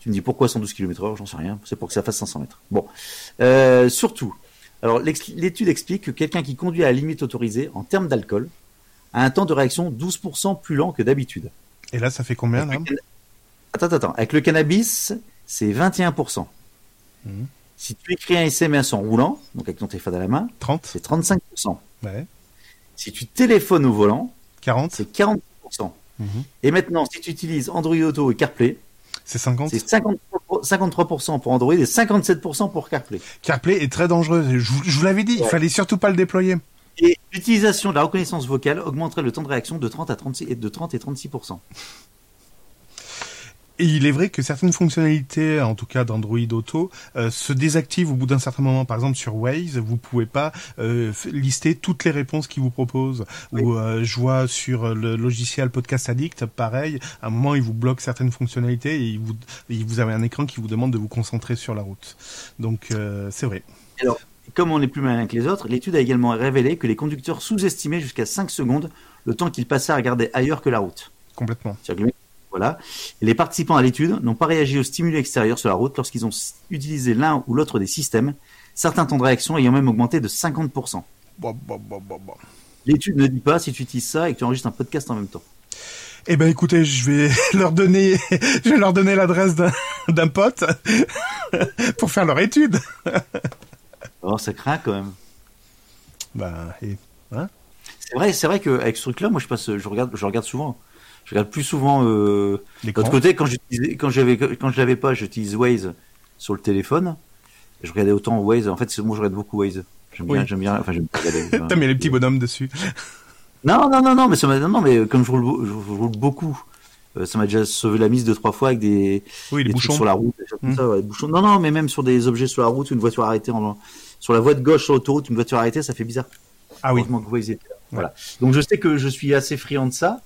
Tu me dis pourquoi 112 km/h J'en sais rien. C'est pour que ça fasse 500 mètres. Bon. Euh, surtout, alors l'étude explique que quelqu'un qui conduit à la limite autorisée en termes d'alcool a un temps de réaction 12% plus lent que d'habitude. Et là, ça fait combien là? Attends, attends. Avec le cannabis, c'est 21%. Mhm. Si tu écris un SMS en roulant, donc avec ton téléphone à la main, 30 c'est 35%. Ouais. Si tu téléphones au volant, 40 c'est 40%. Et maintenant, si tu utilises Android Auto et CarPlay, C'est 50. c'est 53%, 53% pour Android et 57% pour CarPlay. CarPlay est très dangereux. Je, vous- je vous l'avais dit, il Ouais. fallait surtout pas le déployer. Et l'utilisation de la reconnaissance vocale augmenterait le temps de réaction de 30 à 36 et de 30 et 36%. Et il est vrai que certaines fonctionnalités, en tout cas d'Android Auto, euh, se désactivent au bout d'un certain moment. Par exemple, sur Waze, vous pouvez pas euh, lister toutes les réponses qu'il vous propose. Ou euh, je vois sur le logiciel Podcast Addict, pareil, à un moment, il vous bloque certaines fonctionnalités et il vous, et vous avez un écran qui vous demande de vous concentrer sur la route. Donc, euh, c'est vrai. Comme on est plus malin que les autres, l'étude a également révélé que les conducteurs sous-estimaient jusqu'à 5 secondes le temps qu'ils passaient à regarder ailleurs que la route. Complètement. C'est-à-dire que le mec- Voilà. Et les participants à l'étude n'ont pas réagi aux stimuli extérieurs sur la route lorsqu'ils ont utilisé l'un ou l'autre des systèmes, certains temps de réaction ayant même augmenté de 50%. Bon, bon, bon, bon, bon. L'étude ne dit pas si tu utilises ça et que tu enregistres un podcast en même temps. Eh ben écoutez, je vais leur donner, je vais leur donner l'adresse d'un, pote pour faire leur étude. Alors ça craint quand même. Bah, et C'est vrai, c'est vrai qu'avec ce truc-là, moi je passe, je regarde, je regarde souvent. Je regarde plus souvent. Euh... l'écran. D'autre côté, quand j'utilisais, quand j'avais, quand je l'avais pas, j'utilise Waze sur le téléphone. Je regardais autant Waze. En fait, moi je regarde beaucoup Waze. J'aime bien, Oui. j'aime bien. Enfin, j'aime bien. T'as mis les petits bonhommes dessus. Non, non, non, non, mais ça m'a, non, non, mais comme je roule, je roule beaucoup, euh, ça m'a déjà sauvé la mise deux trois fois avec des, Oui, des bouchons. sur la route, des choses comme Mm. ça, ouais, bouchons. Non, non, mais même sur des objets sur la route, une voiture arrêtée en, sur la voie de gauche sur l'autoroute, une voiture arrêtée, ça fait bizarre. Ah oui. Voilà. Donc je sais que je suis assez friand de ça,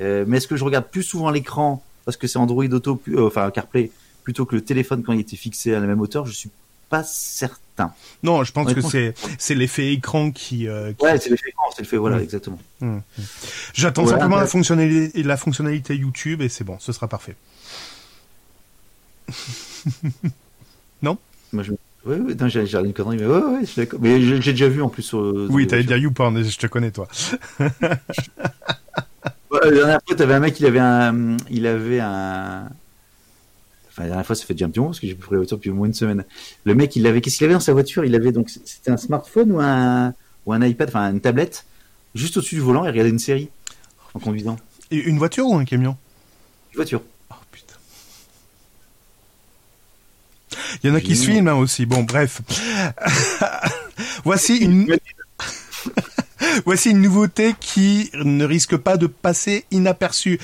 euh, mais est-ce que je regarde plus souvent l'écran parce que c'est Android Auto, plus- euh, enfin CarPlay, plutôt que le téléphone quand il était fixé à la même hauteur? Je suis pas certain. Non, je pense que c'est, c'est l'effet écran qui, euh, qui- Ouais, c'est l'effet écran, c'est le fait, voilà, exactement. Hum, hum. J'attends Voilà. simplement la fonctionnalité, la fonctionnalité YouTube et c'est bon, ce sera parfait. Moi, je... Ouais, ouais, non, j'ai une connerie, mais ouais, ouais, je suis d'accord. Mais j'ai déjà vu en plus sur Oui, t'allais dire YouPorn, je te connais toi. Ouais, la dernière fois, t'avais un mec, il avait un, il avait un. Enfin, la dernière fois, ça fait déjà un petit moment parce que j'ai pris la voiture depuis au moins une semaine. Le mec, il avait, qu'est-ce qu'il avait dans sa voiture? Il avait donc, c'était un smartphone ou un, ou un iPad, enfin une tablette, juste au-dessus du volant, et regardait une série en conduisant. Et une voiture ou un camion? Une voiture. Oh putain. Il y en a qui se filment hein, aussi. Bon, bref. Voici une, Voici une nouveauté qui ne risque pas de passer inaperçue.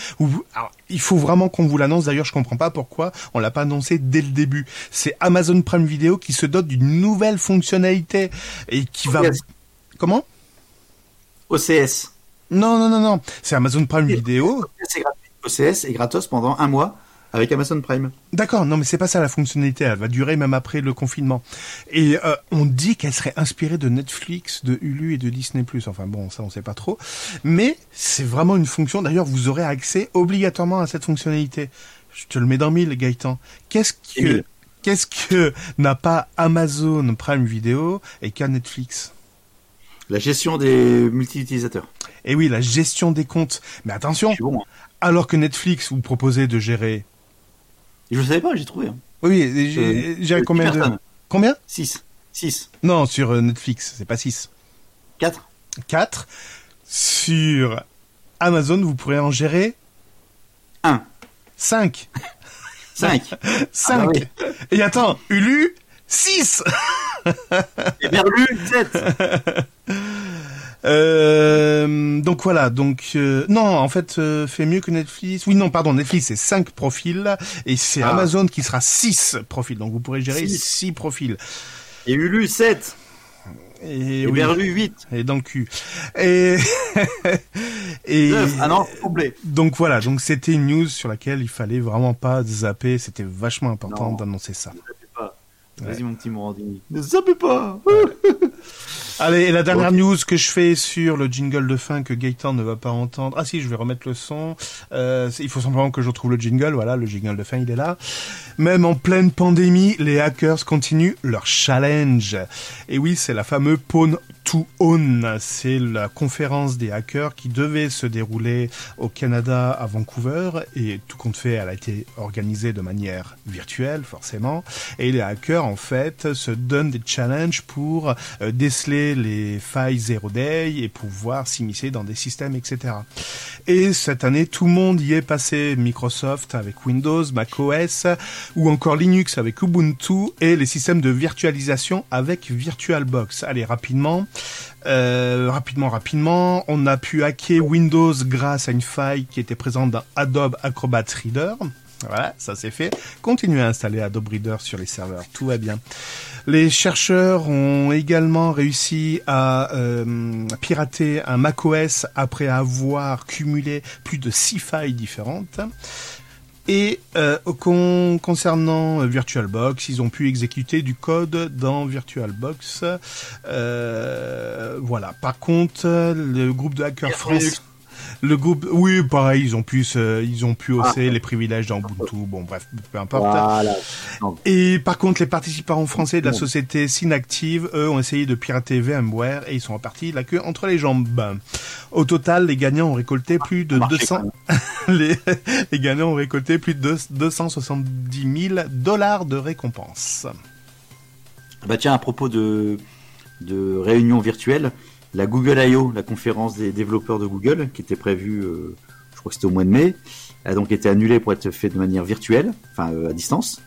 Alors, il faut vraiment qu'on vous l'annonce. D'ailleurs, je comprends pas pourquoi on l'a pas annoncé dès le début. C'est Amazon Prime Video qui se dote d'une nouvelle fonctionnalité et qui va. Comment? OCS. Non, non, non, non. C'est Amazon Prime Video. C'est gratuit. OCS est gratos pendant un mois avec Amazon Prime. D'accord, non mais c'est pas ça la fonctionnalité, elle va durer même après le confinement. Et euh, on dit qu'elle serait inspirée de Netflix, de Hulu et de Disney+. Enfin bon, ça on sait pas trop. Mais c'est vraiment une fonction, d'ailleurs vous aurez accès obligatoirement à cette fonctionnalité. Je te le mets dans mille, Gaëtan. Qu'est-ce que, qu'est-ce que n'a pas Amazon Prime Video et qu'a Netflix? La gestion des multi-utilisateurs. Et oui, la gestion des comptes. Mais attention, bon. hein. alors que Netflix vous proposait de gérer... Et je ne savais pas, j'ai trouvé. Hein. Oui, et j'ai, Euh, euh, combien de... Combien? 6. 6. Non, sur euh, Netflix, c'est pas 6. 4. 4. Sur Amazon, vous pourrez en gérer Un. 5. 5. 5. bah oui. Et attends, Hulu, 6. Et Berlu, 7. Euh, donc voilà, donc euh, non, en fait, euh, fait mieux que Netflix. Oui, non, pardon, Netflix c'est 5 profils et c'est Ah. Amazon qui sera 6 profils. Donc vous pourrez gérer Six. 6 profils. Et Ulu, 7. Et, Et, oui, Berlu, 8. et dans le cul. Et et 9. Ah non, complet. Donc voilà, donc c'était une news sur laquelle il fallait vraiment pas zapper, c'était vachement important Non. d'annoncer ça. Ne zappez pas. Vas-y, mon petit Morandini. Ne zappez pas. Allez, et la dernière news que je fais sur le jingle de fin que Gaëtan ne va pas entendre. Ah si, je vais remettre le son. Euh, il faut simplement que je retrouve le jingle, voilà, le jingle de fin, il est là. Même en pleine pandémie, les hackers continuent leur challenge. Et oui, c'est la fameuse Pawn, to Own. C'est la conférence des hackers qui devait se dérouler au Canada à Vancouver et tout compte fait, elle a été organisée de manière virtuelle forcément. Et les hackers en fait se donnent des challenges pour euh, déceler les failles zero day et pouvoir s'immiscer dans des systèmes, etc. Et cette année, tout le monde y est passé. Microsoft avec Windows, macOS ou encore Linux avec Ubuntu et les systèmes de virtualisation avec VirtualBox. Allez, rapidement. Euh, rapidement, rapidement, on a pu hacker Windows grâce à une faille qui était présente dans Adobe Acrobat Reader. Voilà, ça c'est fait. Continuez à installer Adobe Reader sur les serveurs, tout va bien. Les chercheurs ont également réussi à euh, pirater un macOS après avoir cumulé plus de six failles différentes. Et euh, con- concernant VirtualBox, ils ont pu exécuter du code dans VirtualBox. Euh, voilà. Par contre, le groupe de hackers français, le groupe, oui, pareil, ils ont pu, se- ils ont pu hausser les privilèges dans Ubuntu. Bon, bref, peu importe. Voilà. Et par contre, les participants français de la société Synactive, eux, ont essayé de pirater VMware et ils sont repartis la queue entre les jambes. Au total, les gagnants ont récolté plus de marché, 200, les, les gagnants ont récolté plus de deux- 270 000 dollars de récompenses. Bah tiens, à propos de, de réunions virtuelles, la Google I.O., la conférence des développeurs de Google, qui était prévue, euh, je crois que c'était au mois de mai, a donc été annulée pour être faite de manière virtuelle, enfin euh, à distance.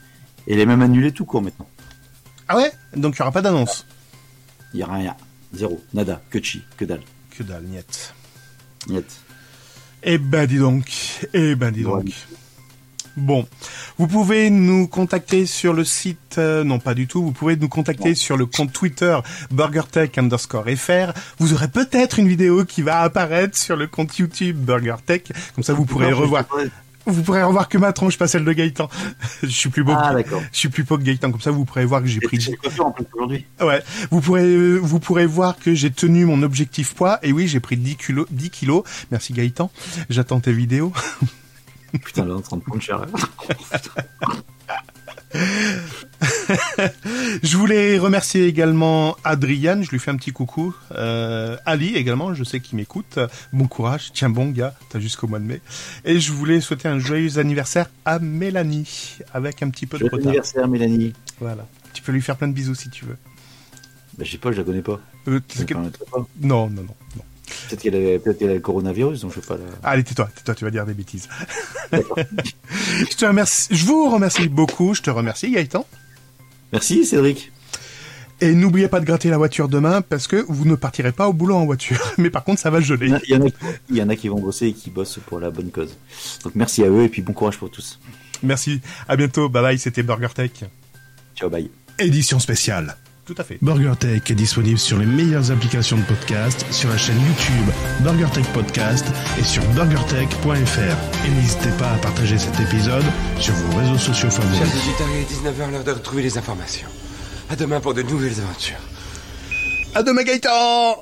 Et elle est même annulée tout court maintenant. Ah ouais? Donc il n'y aura pas d'annonce? Il y a rien, zéro, nada, que chi, que dalle. Que dalle, niet. Niet. Eh ben dis donc, eh ben dis donc. Ouais. Bon, vous pouvez nous contacter sur le site, euh, non pas du tout, vous pouvez nous contacter sur le compte Twitter BurgerTech underscore FR. Vous aurez peut-être une vidéo qui va apparaître sur le compte YouTube BurgerTech, comme ça vous pourrez Non, revoir. Vous pourrez revoir que ma tronche, pas celle de Gaëtan. je suis plus beau. Ah que- d'accord. je suis plus beau que Gaëtan, comme ça vous pourrez voir que j'ai pris. Aujourd'hui? Ouais, vous pourrez euh, vous pourrez voir que j'ai tenu mon objectif poids et oui, j'ai pris 10 kilos 10 kilos. Merci Gaëtan. J'attends tes vidéos. Putain, là, en train de prendre cher. Je voulais remercier également Adrian, je lui fais un petit coucou. Euh, Ali également, je sais qu'il m'écoute. Bon courage, tiens bon gars, t'as jusqu'au mois de mai. Et je voulais souhaiter un joyeux anniversaire à Mélanie, avec un petit peu de Joyeux retard. anniversaire, Mélanie. Voilà. Tu peux lui faire plein de bisous si tu veux. Bah, je sais pas, je la connais pas. Euh, pas. Non, non, non. Peut-être qu'elle avait, peut-être qu'elle a le coronavirus, donc je sais pas. Allez, tais-toi, tais-toi, tu vas dire des bêtises. je te remercie, je vous remercie beaucoup, je te remercie Gaëtan. Merci, Cédric. Et n'oubliez pas de gratter la voiture demain parce que vous ne partirez pas au boulot en voiture. Mais par contre, ça va geler. il y en a qui- il y en a qui vont bosser et qui bossent pour la bonne cause. Donc merci à eux et puis bon courage pour tous. Merci. À bientôt. Bye bye. C'était BurgerTech. Ciao, bye. Édition spéciale. Tout à fait. BurgerTech est disponible sur les meilleures applications de podcast, sur la chaîne YouTube BurgerTech Podcast et sur burgertech.fr. Et n'hésitez pas à partager cet épisode sur vos réseaux sociaux Chers favoris. il est 19h, l'heure de retrouver les informations. À demain pour de nouvelles aventures. À demain Gaëtan